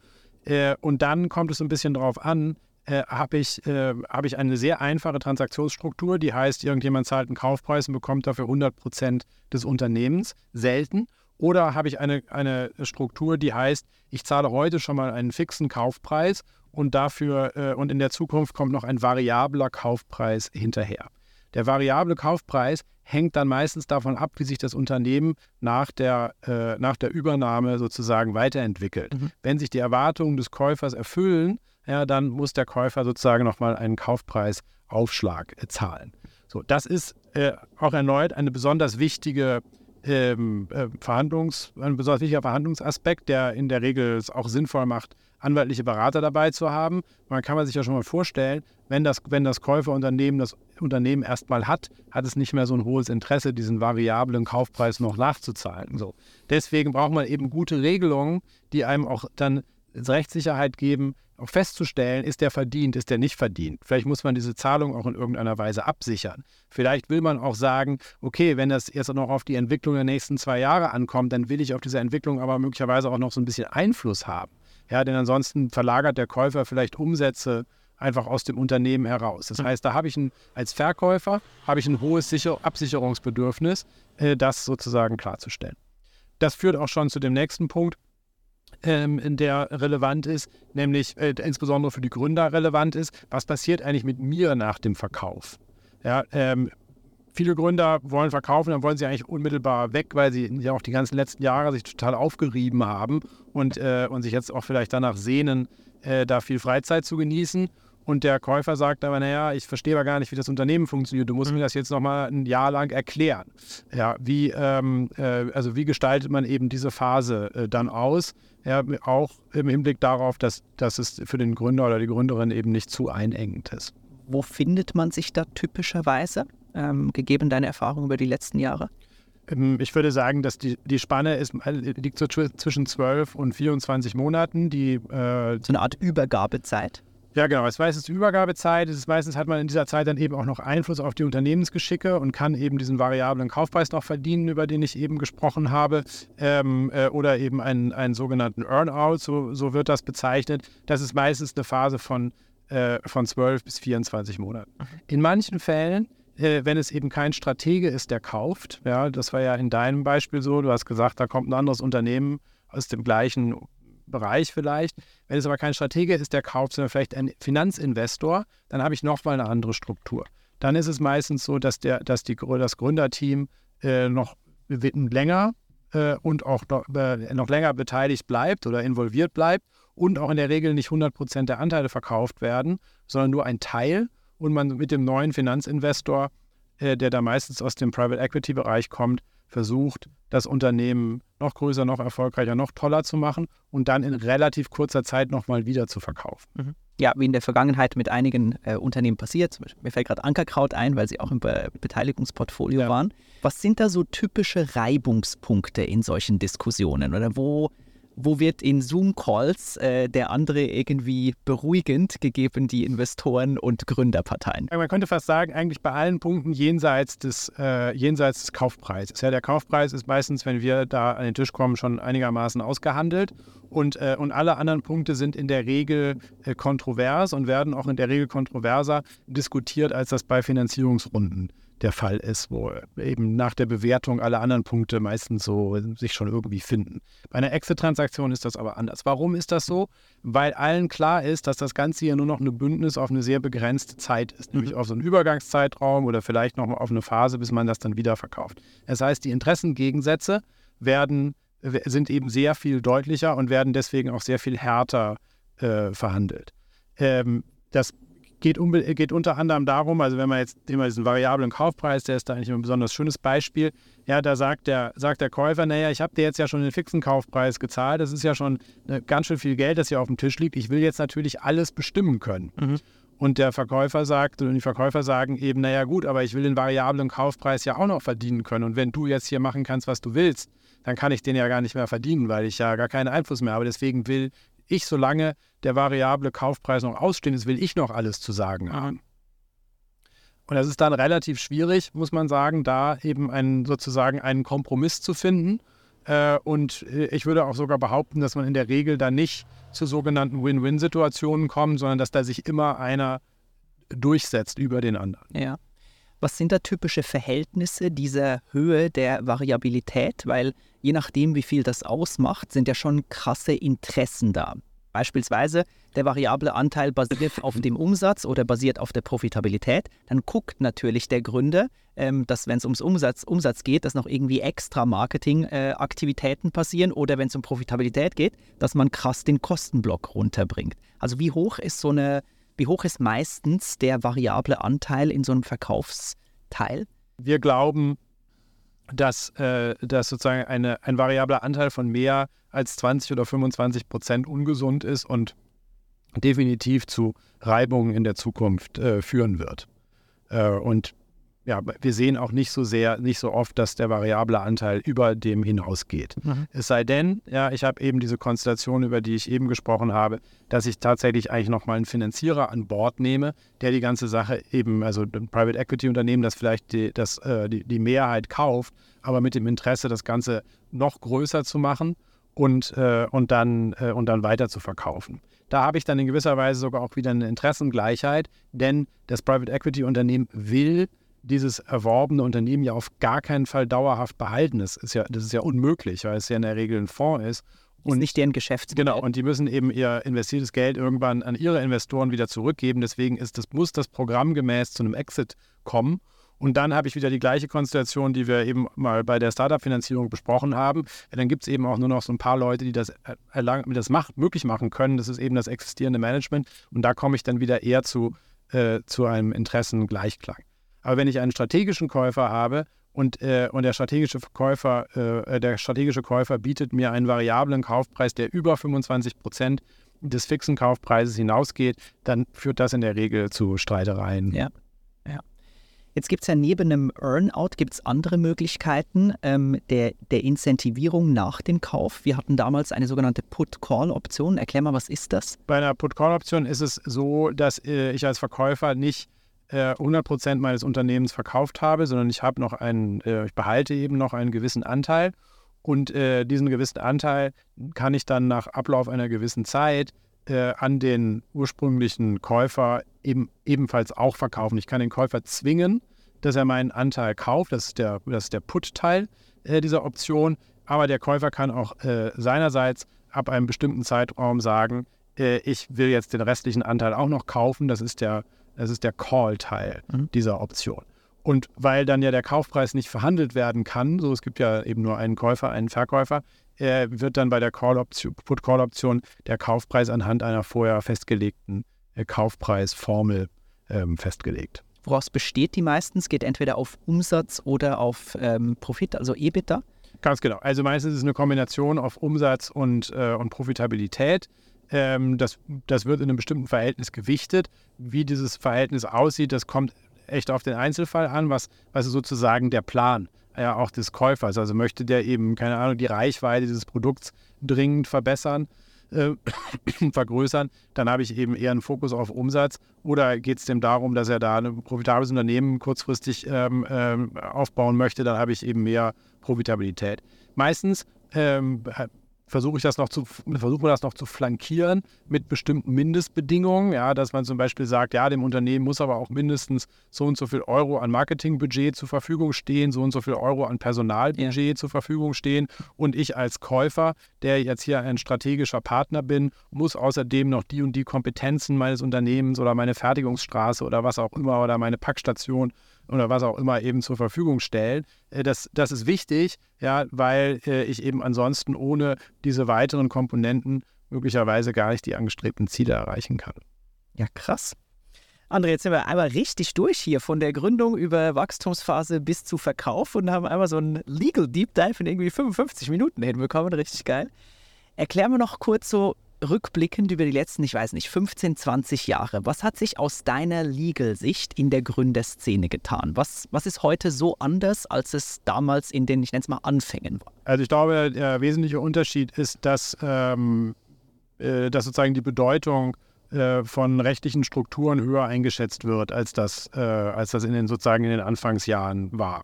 äh, und dann kommt es ein bisschen darauf an, äh, habe ich, äh, hab ich eine sehr einfache Transaktionsstruktur, die heißt, irgendjemand zahlt einen Kaufpreis und bekommt dafür 100 Prozent des Unternehmens, selten. Oder habe ich eine, eine Struktur, die heißt, ich zahle heute schon mal einen fixen Kaufpreis und dafür äh, und in der Zukunft kommt noch ein variabler Kaufpreis hinterher. Der variable Kaufpreis hängt dann meistens davon ab, wie sich das Unternehmen nach der, äh, nach der Übernahme sozusagen weiterentwickelt. Mhm. Wenn sich die Erwartungen des Käufers erfüllen, ja, dann muss der Käufer sozusagen nochmal einen Kaufpreisaufschlag äh, zahlen. So, das ist äh, auch erneut eine besonders wichtige ähm, äh, Verhandlungs, ein besonders wichtiger Verhandlungsaspekt, der in der Regel es auch sinnvoll macht, anwaltliche Berater dabei zu haben. Man kann sich ja schon mal vorstellen, wenn das, wenn das Käuferunternehmen das Unternehmen erstmal hat, hat es nicht mehr so ein hohes Interesse, diesen variablen Kaufpreis noch nachzuzahlen. So. Deswegen braucht man eben gute Regelungen, die einem auch dann Rechtssicherheit geben, auch festzustellen, ist der verdient, ist der nicht verdient. Vielleicht muss man diese Zahlung auch in irgendeiner Weise absichern. Vielleicht will man auch sagen, okay, wenn das jetzt noch auf die Entwicklung der nächsten zwei Jahre ankommt, dann will ich auf diese Entwicklung aber möglicherweise auch noch so ein bisschen Einfluss haben. Ja, denn ansonsten verlagert der Käufer vielleicht Umsätze einfach aus dem Unternehmen heraus. Das hm. heißt, da habe ich ein, als Verkäufer habe ich ein hohes Sicher Absicherungsbedürfnis, äh, das sozusagen klarzustellen. Das führt auch schon zu dem nächsten Punkt ähm, der relevant ist, nämlich äh, insbesondere für die Gründer relevant ist. Was passiert eigentlich mit mir nach dem Verkauf? Ja, ähm, viele Gründer wollen verkaufen, dann wollen sie eigentlich unmittelbar weg, weil sie ja auch die ganzen letzten Jahre sich total aufgerieben haben und, äh, und sich jetzt auch vielleicht danach sehnen, äh, da viel Freizeit zu genießen. Und der Käufer sagt aber, naja, ich verstehe aber gar nicht, wie das Unternehmen funktioniert. Du musst mhm. mir das jetzt nochmal ein Jahr lang erklären. Ja, wie, ähm, äh, also wie gestaltet man eben diese Phase äh, dann aus? Ja, auch im Hinblick darauf, dass, dass es für den Gründer oder die Gründerin eben nicht zu einengend ist. Wo findet man sich da typischerweise, ähm, gegeben deine Erfahrung über die letzten Jahre? Ähm, ich würde sagen, dass die, die Spanne ist, liegt so zwischen 12 und 24 Monaten. Die, äh, so eine Art Übergabezeit. Ja, genau. Es ist Übergabezeit. Es ist meistens hat man in dieser Zeit dann eben auch noch Einfluss auf die Unternehmensgeschicke und kann eben diesen variablen Kaufpreis noch verdienen, über den ich eben gesprochen habe. Ähm, äh, oder eben einen, einen sogenannten Earnout, so, so wird das bezeichnet. Das ist meistens eine Phase von, äh, von 12 bis 24 Monaten. In manchen Fällen äh, wenn es eben kein Stratege ist, der kauft. Ja, das war ja in deinem Beispiel so. Du hast gesagt, da kommt ein anderes Unternehmen aus dem gleichen Bereich vielleicht. Wenn es aber kein Stratege ist, der kauft, sondern vielleicht ein Finanzinvestor, dann habe ich nochmal eine andere Struktur. Dann ist es meistens so, dass, der, dass die, das Gründerteam äh, noch länger äh, und auch noch, äh, noch länger beteiligt bleibt oder involviert bleibt und auch in der Regel nicht 100% der Anteile verkauft werden, sondern nur ein Teil und man mit dem neuen Finanzinvestor, äh, der da meistens aus dem Private Equity Bereich kommt, versucht, das Unternehmen noch größer, noch erfolgreicher, noch toller zu machen und dann in relativ kurzer Zeit nochmal wieder zu verkaufen. Mhm. Ja, wie in der Vergangenheit mit einigen äh, Unternehmen passiert. Mir fällt gerade Ankerkraut ein, weil sie auch im Be Beteiligungsportfolio ja. waren. Was sind da so typische Reibungspunkte in solchen Diskussionen? Oder wo, wo wird in Zoom-Calls äh, der andere irgendwie beruhigend gegeben, die Investoren und Gründerparteien? Man könnte fast sagen, eigentlich bei allen Punkten jenseits des, äh, jenseits des Kaufpreises. Ja, der Kaufpreis ist meistens, wenn wir da an den Tisch kommen, schon einigermaßen ausgehandelt. Und, äh, und alle anderen Punkte sind in der Regel äh, kontrovers und werden auch in der Regel kontroverser diskutiert, als das bei Finanzierungsrunden der Fall ist, wo eben nach der Bewertung alle anderen Punkte meistens so sich schon irgendwie finden. Bei einer Exit-Transaktion ist das aber anders. Warum ist das so? Weil allen klar ist, dass das Ganze hier nur noch ein Bündnis auf eine sehr begrenzte Zeit ist, nämlich mhm. auf so einen Übergangszeitraum oder vielleicht noch mal auf eine Phase, bis man das dann wieder verkauft. Das heißt, die Interessengegensätze werden, sind eben sehr viel deutlicher und werden deswegen auch sehr viel härter äh, verhandelt. Ähm, das geht, geht unter anderem darum, also wenn man jetzt immer diesen variablen Kaufpreis, der ist da eigentlich ein besonders schönes Beispiel, ja, da sagt der, sagt der Käufer, naja, ich habe dir jetzt ja schon den fixen Kaufpreis gezahlt, das ist ja schon äh, ganz schön viel Geld, das hier auf dem Tisch liegt, ich will jetzt natürlich alles bestimmen können. Mhm. Und der Verkäufer sagt, und die Verkäufer sagen eben, naja gut, aber ich will den variablen Kaufpreis ja auch noch verdienen können. Und wenn du jetzt hier machen kannst, was du willst, dann kann ich den ja gar nicht mehr verdienen, weil ich ja gar keinen Einfluss mehr habe. Deswegen will ich, solange der variable Kaufpreis noch ausstehen ist, will ich noch alles zu sagen haben. Und das ist dann relativ schwierig, muss man sagen, da eben einen, sozusagen einen Kompromiss zu finden. Äh, und äh, ich würde auch sogar behaupten, dass man in der Regel da nicht zu sogenannten Win-Win-Situationen kommt, sondern dass da sich immer einer durchsetzt über den anderen. Ja. Was sind da typische Verhältnisse dieser Höhe der Variabilität? Weil je nachdem, wie viel das ausmacht, sind ja schon krasse Interessen da. Beispielsweise der variable Anteil basiert auf dem Umsatz oder basiert auf der Profitabilität. Dann guckt natürlich der Gründer, ähm, dass wenn es ums Umsatz, Umsatz geht, dass noch irgendwie extra Marketingaktivitäten äh, passieren oder wenn es um Profitabilität geht, dass man krass den Kostenblock runterbringt. Also wie hoch ist so eine wie hoch ist meistens der variable Anteil in so einem Verkaufsteil? Wir glauben, dass, äh, dass sozusagen eine, ein variabler Anteil von mehr als 20 oder 25 Prozent ungesund ist und definitiv zu Reibungen in der Zukunft äh, führen wird. Äh, und ja, wir sehen auch nicht so sehr, nicht so oft, dass der variable Anteil über dem hinausgeht. Mhm. Es sei denn, ja, ich habe eben diese Konstellation, über die ich eben gesprochen habe, dass ich tatsächlich eigentlich nochmal einen Finanzierer an Bord nehme, der die ganze Sache eben, also ein Private Equity Unternehmen, das vielleicht die, das, äh, die, die Mehrheit kauft, aber mit dem Interesse, das Ganze noch größer zu machen und, äh, und, dann, äh, und dann weiter zu verkaufen. Da habe ich dann in gewisser Weise sogar auch wieder eine Interessengleichheit, denn das Private Equity Unternehmen will dieses erworbene Unternehmen ja auf gar keinen Fall dauerhaft behalten. Das ist ja, das ist ja unmöglich, weil es ja in der Regel ein Fonds ist. Und ist nicht deren Geschäft. Genau, und die müssen eben ihr investiertes Geld irgendwann an ihre Investoren wieder zurückgeben. Deswegen ist das, muss das Programm gemäß zu einem Exit kommen. Und dann habe ich wieder die gleiche Konstellation, die wir eben mal bei der Startup-Finanzierung besprochen haben. Ja, dann gibt es eben auch nur noch so ein paar Leute, die das, erlang, das macht, möglich machen können. Das ist eben das existierende Management. Und da komme ich dann wieder eher zu, äh, zu einem Interessengleichklang. Aber wenn ich einen strategischen Käufer habe und, äh, und der, strategische Käufer, äh, der strategische Käufer bietet mir einen variablen Kaufpreis, der über 25 Prozent des fixen Kaufpreises hinausgeht, dann führt das in der Regel zu Streitereien. Ja. ja. Jetzt gibt es ja neben einem Earnout gibt es andere Möglichkeiten ähm, der, der Incentivierung nach dem Kauf. Wir hatten damals eine sogenannte Put-Call-Option. Erklär mal, was ist das? Bei einer Put-Call-Option ist es so, dass äh, ich als Verkäufer nicht 100 Prozent meines Unternehmens verkauft habe, sondern ich habe noch einen, äh, ich behalte eben noch einen gewissen Anteil und äh, diesen gewissen Anteil kann ich dann nach Ablauf einer gewissen Zeit äh, an den ursprünglichen Käufer eben, ebenfalls auch verkaufen. Ich kann den Käufer zwingen, dass er meinen Anteil kauft. Das ist der, das der Put-Teil äh, dieser Option. Aber der Käufer kann auch äh, seinerseits ab einem bestimmten Zeitraum sagen, äh, ich will jetzt den restlichen Anteil auch noch kaufen. Das ist der das ist der Call-Teil mhm. dieser Option. Und weil dann ja der Kaufpreis nicht verhandelt werden kann, so es gibt ja eben nur einen Käufer, einen Verkäufer, äh, wird dann bei der Put-Call-Option der Kaufpreis anhand einer vorher festgelegten äh, Kaufpreisformel ähm, festgelegt. Woraus besteht die meistens? Geht entweder auf Umsatz oder auf ähm, Profit, also EBITDA? Ganz genau. Also meistens ist es eine Kombination auf Umsatz und, äh, und Profitabilität. Ähm, das, das wird in einem bestimmten Verhältnis gewichtet. Wie dieses Verhältnis aussieht, das kommt echt auf den Einzelfall an, was, was ist sozusagen der Plan. ja auch des Käufers. Also möchte der eben, keine Ahnung, die Reichweite dieses Produkts dringend verbessern, äh, <coughs> vergrößern, dann habe ich eben eher einen Fokus auf Umsatz. Oder geht es dem darum, dass er da ein profitables Unternehmen kurzfristig ähm, ähm, aufbauen möchte, dann habe ich eben mehr Profitabilität. Meistens ähm, versuche ich das noch zu, versuchen wir das noch zu flankieren mit bestimmten Mindestbedingungen, ja, dass man zum Beispiel sagt, ja, dem Unternehmen muss aber auch mindestens so und so viel Euro an Marketingbudget zur Verfügung stehen, so und so viel Euro an Personalbudget ja. zur Verfügung stehen und ich als Käufer, der jetzt hier ein strategischer Partner bin, muss außerdem noch die und die Kompetenzen meines Unternehmens oder meine Fertigungsstraße oder was auch immer oder meine Packstation oder was auch immer eben zur Verfügung stellen. Äh, das, das ist wichtig, ja, weil äh, ich eben ansonsten ohne diese weiteren Komponenten möglicherweise gar nicht die angestrebten Ziele erreichen kann. Ja, krass. André, jetzt sind wir einmal richtig durch hier, von der Gründung über Wachstumsphase bis zu Verkauf und haben einmal so einen Legal Deep Dive in irgendwie 55 Minuten hinbekommen. Richtig geil. Erklär mir noch kurz so, rückblickend über die letzten, ich weiß nicht, 15, 20 Jahre, was hat sich aus deiner Legal-Sicht in der Gründerszene getan? Was, was ist heute so anders, als es damals in den, ich nenne es mal, Anfängen war? Also ich glaube, der wesentliche Unterschied ist, dass, ähm, äh, dass sozusagen die Bedeutung äh, von rechtlichen Strukturen höher eingeschätzt wird, als das, äh, als das in den sozusagen in den Anfangsjahren war.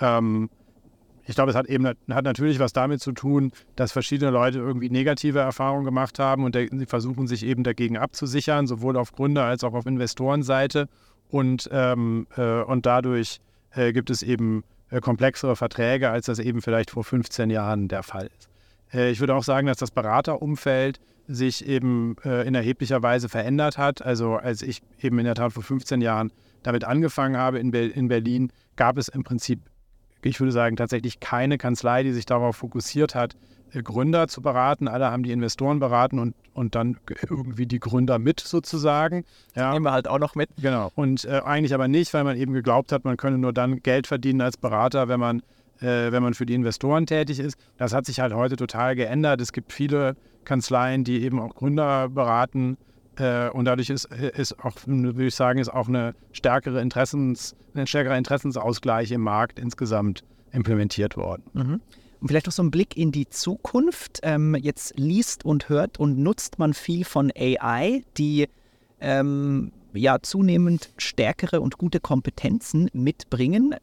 Ähm, ich glaube, es hat eben hat natürlich was damit zu tun, dass verschiedene Leute irgendwie negative Erfahrungen gemacht haben und sie versuchen sich eben dagegen abzusichern, sowohl auf Gründer- als auch auf Investorenseite. Und, ähm, äh, und dadurch äh, gibt es eben äh, komplexere Verträge, als das eben vielleicht vor 15 Jahren der Fall ist. Äh, ich würde auch sagen, dass das Beraterumfeld sich eben äh, in erheblicher Weise verändert hat. Also als ich eben in der Tat vor 15 Jahren damit angefangen habe in, Be in Berlin, gab es im Prinzip ich würde sagen, tatsächlich keine Kanzlei, die sich darauf fokussiert hat, äh, Gründer zu beraten. Alle haben die Investoren beraten und, und dann irgendwie die Gründer mit sozusagen. Ja. nehmen wir halt auch noch mit. Genau. Und äh, eigentlich aber nicht, weil man eben geglaubt hat, man könne nur dann Geld verdienen als Berater, wenn man, äh, wenn man für die Investoren tätig ist. Das hat sich halt heute total geändert. Es gibt viele Kanzleien, die eben auch Gründer beraten. Äh, und dadurch ist, ist auch, würde ich sagen, ist auch eine stärkere Interessens, ein stärkerer Interessensausgleich im Markt insgesamt implementiert worden. Mhm. Und vielleicht noch so ein Blick in die Zukunft. Ähm, jetzt liest und hört und nutzt man viel von AI, die ähm, ja zunehmend stärkere und gute Kompetenzen mitbringen.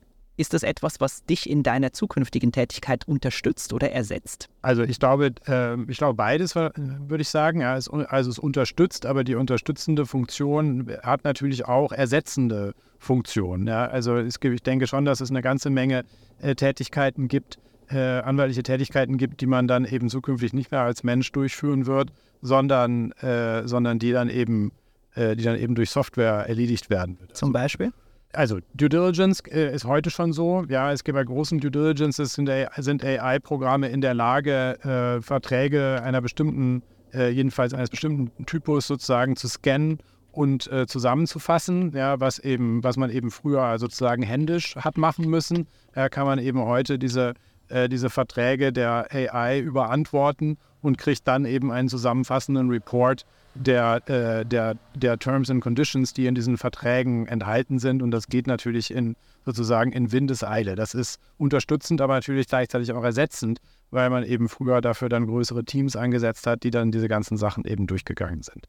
Ist das etwas, was dich in deiner zukünftigen Tätigkeit unterstützt oder ersetzt? Also ich glaube, äh, ich glaube beides würde ich sagen. Ja, es, also es unterstützt, aber die unterstützende Funktion hat natürlich auch ersetzende Funktionen. Ja. Also ich denke schon, dass es eine ganze Menge äh, Tätigkeiten gibt, äh, anwaltliche Tätigkeiten gibt, die man dann eben zukünftig nicht mehr als Mensch durchführen wird, sondern, äh, sondern die dann eben äh, die dann eben durch Software erledigt werden. Zum Beispiel? Also Due Diligence äh, ist heute schon so. Ja, es gibt bei großen Due Diligences sind, sind AI-Programme in der Lage, äh, Verträge einer bestimmten, äh, jedenfalls eines bestimmten Typus sozusagen zu scannen und äh, zusammenzufassen, ja, was eben, was man eben früher sozusagen händisch hat machen müssen, ja, kann man eben heute diese, äh, diese Verträge der AI überantworten und kriegt dann eben einen zusammenfassenden Report, der, äh, der, der Terms and Conditions, die in diesen Verträgen enthalten sind. Und das geht natürlich in sozusagen in Windeseile. Das ist unterstützend, aber natürlich gleichzeitig auch ersetzend, weil man eben früher dafür dann größere Teams eingesetzt hat, die dann diese ganzen Sachen eben durchgegangen sind.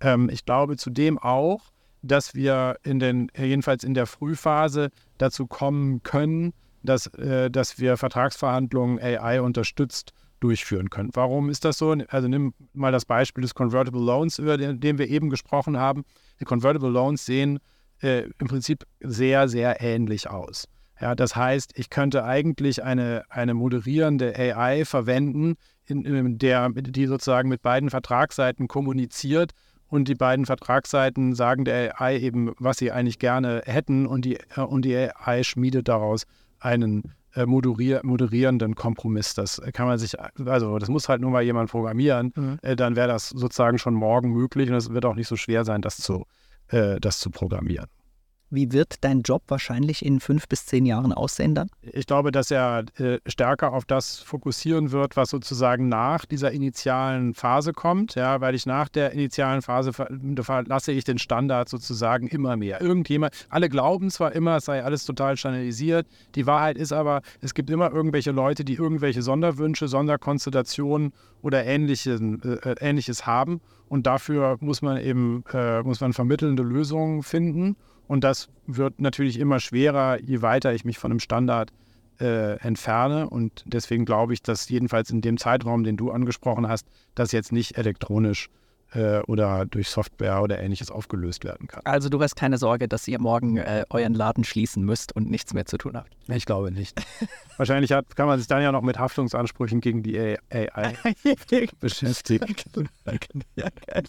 Ähm, ich glaube zudem auch, dass wir in den, jedenfalls in der Frühphase dazu kommen können, dass, äh, dass wir Vertragsverhandlungen AI unterstützt durchführen können. Warum ist das so? Also nimm mal das Beispiel des Convertible Loans, über den, den wir eben gesprochen haben. Die Convertible Loans sehen äh, im Prinzip sehr, sehr ähnlich aus. Ja, das heißt, ich könnte eigentlich eine, eine moderierende AI verwenden, in, in der, die sozusagen mit beiden Vertragsseiten kommuniziert und die beiden Vertragsseiten sagen der AI eben, was sie eigentlich gerne hätten und die, äh, und die AI schmiedet daraus einen moderier moderierenden Kompromiss. Das kann man sich, also das muss halt nur mal jemand programmieren, mhm. äh, dann wäre das sozusagen schon morgen möglich und es wird auch nicht so schwer sein, das zu, äh, das zu programmieren. Wie wird dein Job wahrscheinlich in fünf bis zehn Jahren aussehen dann? Ich glaube, dass er äh, stärker auf das fokussieren wird, was sozusagen nach dieser initialen Phase kommt, ja, weil ich nach der initialen Phase verlasse ich den Standard sozusagen immer mehr. Irgendjemand, alle glauben zwar immer, es sei alles total standardisiert, die Wahrheit ist aber, es gibt immer irgendwelche Leute, die irgendwelche Sonderwünsche, Sonderkonstellationen oder ähnliches, äh, ähnliches haben und dafür muss man eben äh, muss man vermittelnde Lösungen finden. Und das wird natürlich immer schwerer, je weiter ich mich von einem Standard äh, entferne. Und deswegen glaube ich, dass jedenfalls in dem Zeitraum, den du angesprochen hast, das jetzt nicht elektronisch äh, oder durch Software oder ähnliches aufgelöst werden kann. Also du hast keine Sorge, dass ihr morgen äh, euren Laden schließen müsst und nichts mehr zu tun habt. Ich glaube nicht. <laughs> Wahrscheinlich hat, kann man sich dann ja noch mit Haftungsansprüchen gegen die AI <laughs> beschäftigen. <laughs> ja, geil.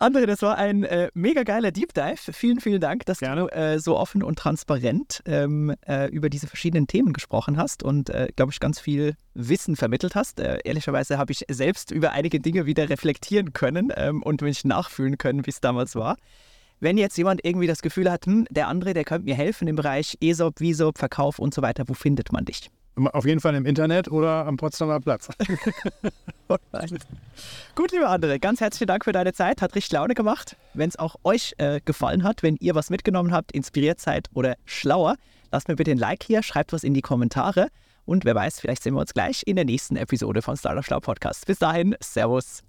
André, das war ein äh, mega geiler Deep Dive. Vielen, vielen Dank, dass Gerne. du äh, so offen und transparent ähm, äh, über diese verschiedenen Themen gesprochen hast und, äh, glaube ich, ganz viel Wissen vermittelt hast. Äh, ehrlicherweise habe ich selbst über einige Dinge wieder reflektieren können ähm, und mich nachfühlen können, wie es damals war. Wenn jetzt jemand irgendwie das Gefühl hat, hm, der André, der könnte mir helfen im Bereich ESOP, VISOP, Verkauf und so weiter, wo findet man dich? Auf jeden Fall im Internet oder am Potsdamer Platz. <laughs> Gut, liebe andere, ganz herzlichen Dank für deine Zeit. Hat richtig Laune gemacht. Wenn es auch euch äh, gefallen hat, wenn ihr was mitgenommen habt, inspiriert seid oder schlauer, lasst mir bitte ein Like hier, schreibt was in die Kommentare und wer weiß, vielleicht sehen wir uns gleich in der nächsten Episode von Startup Schlau Podcast. Bis dahin, Servus.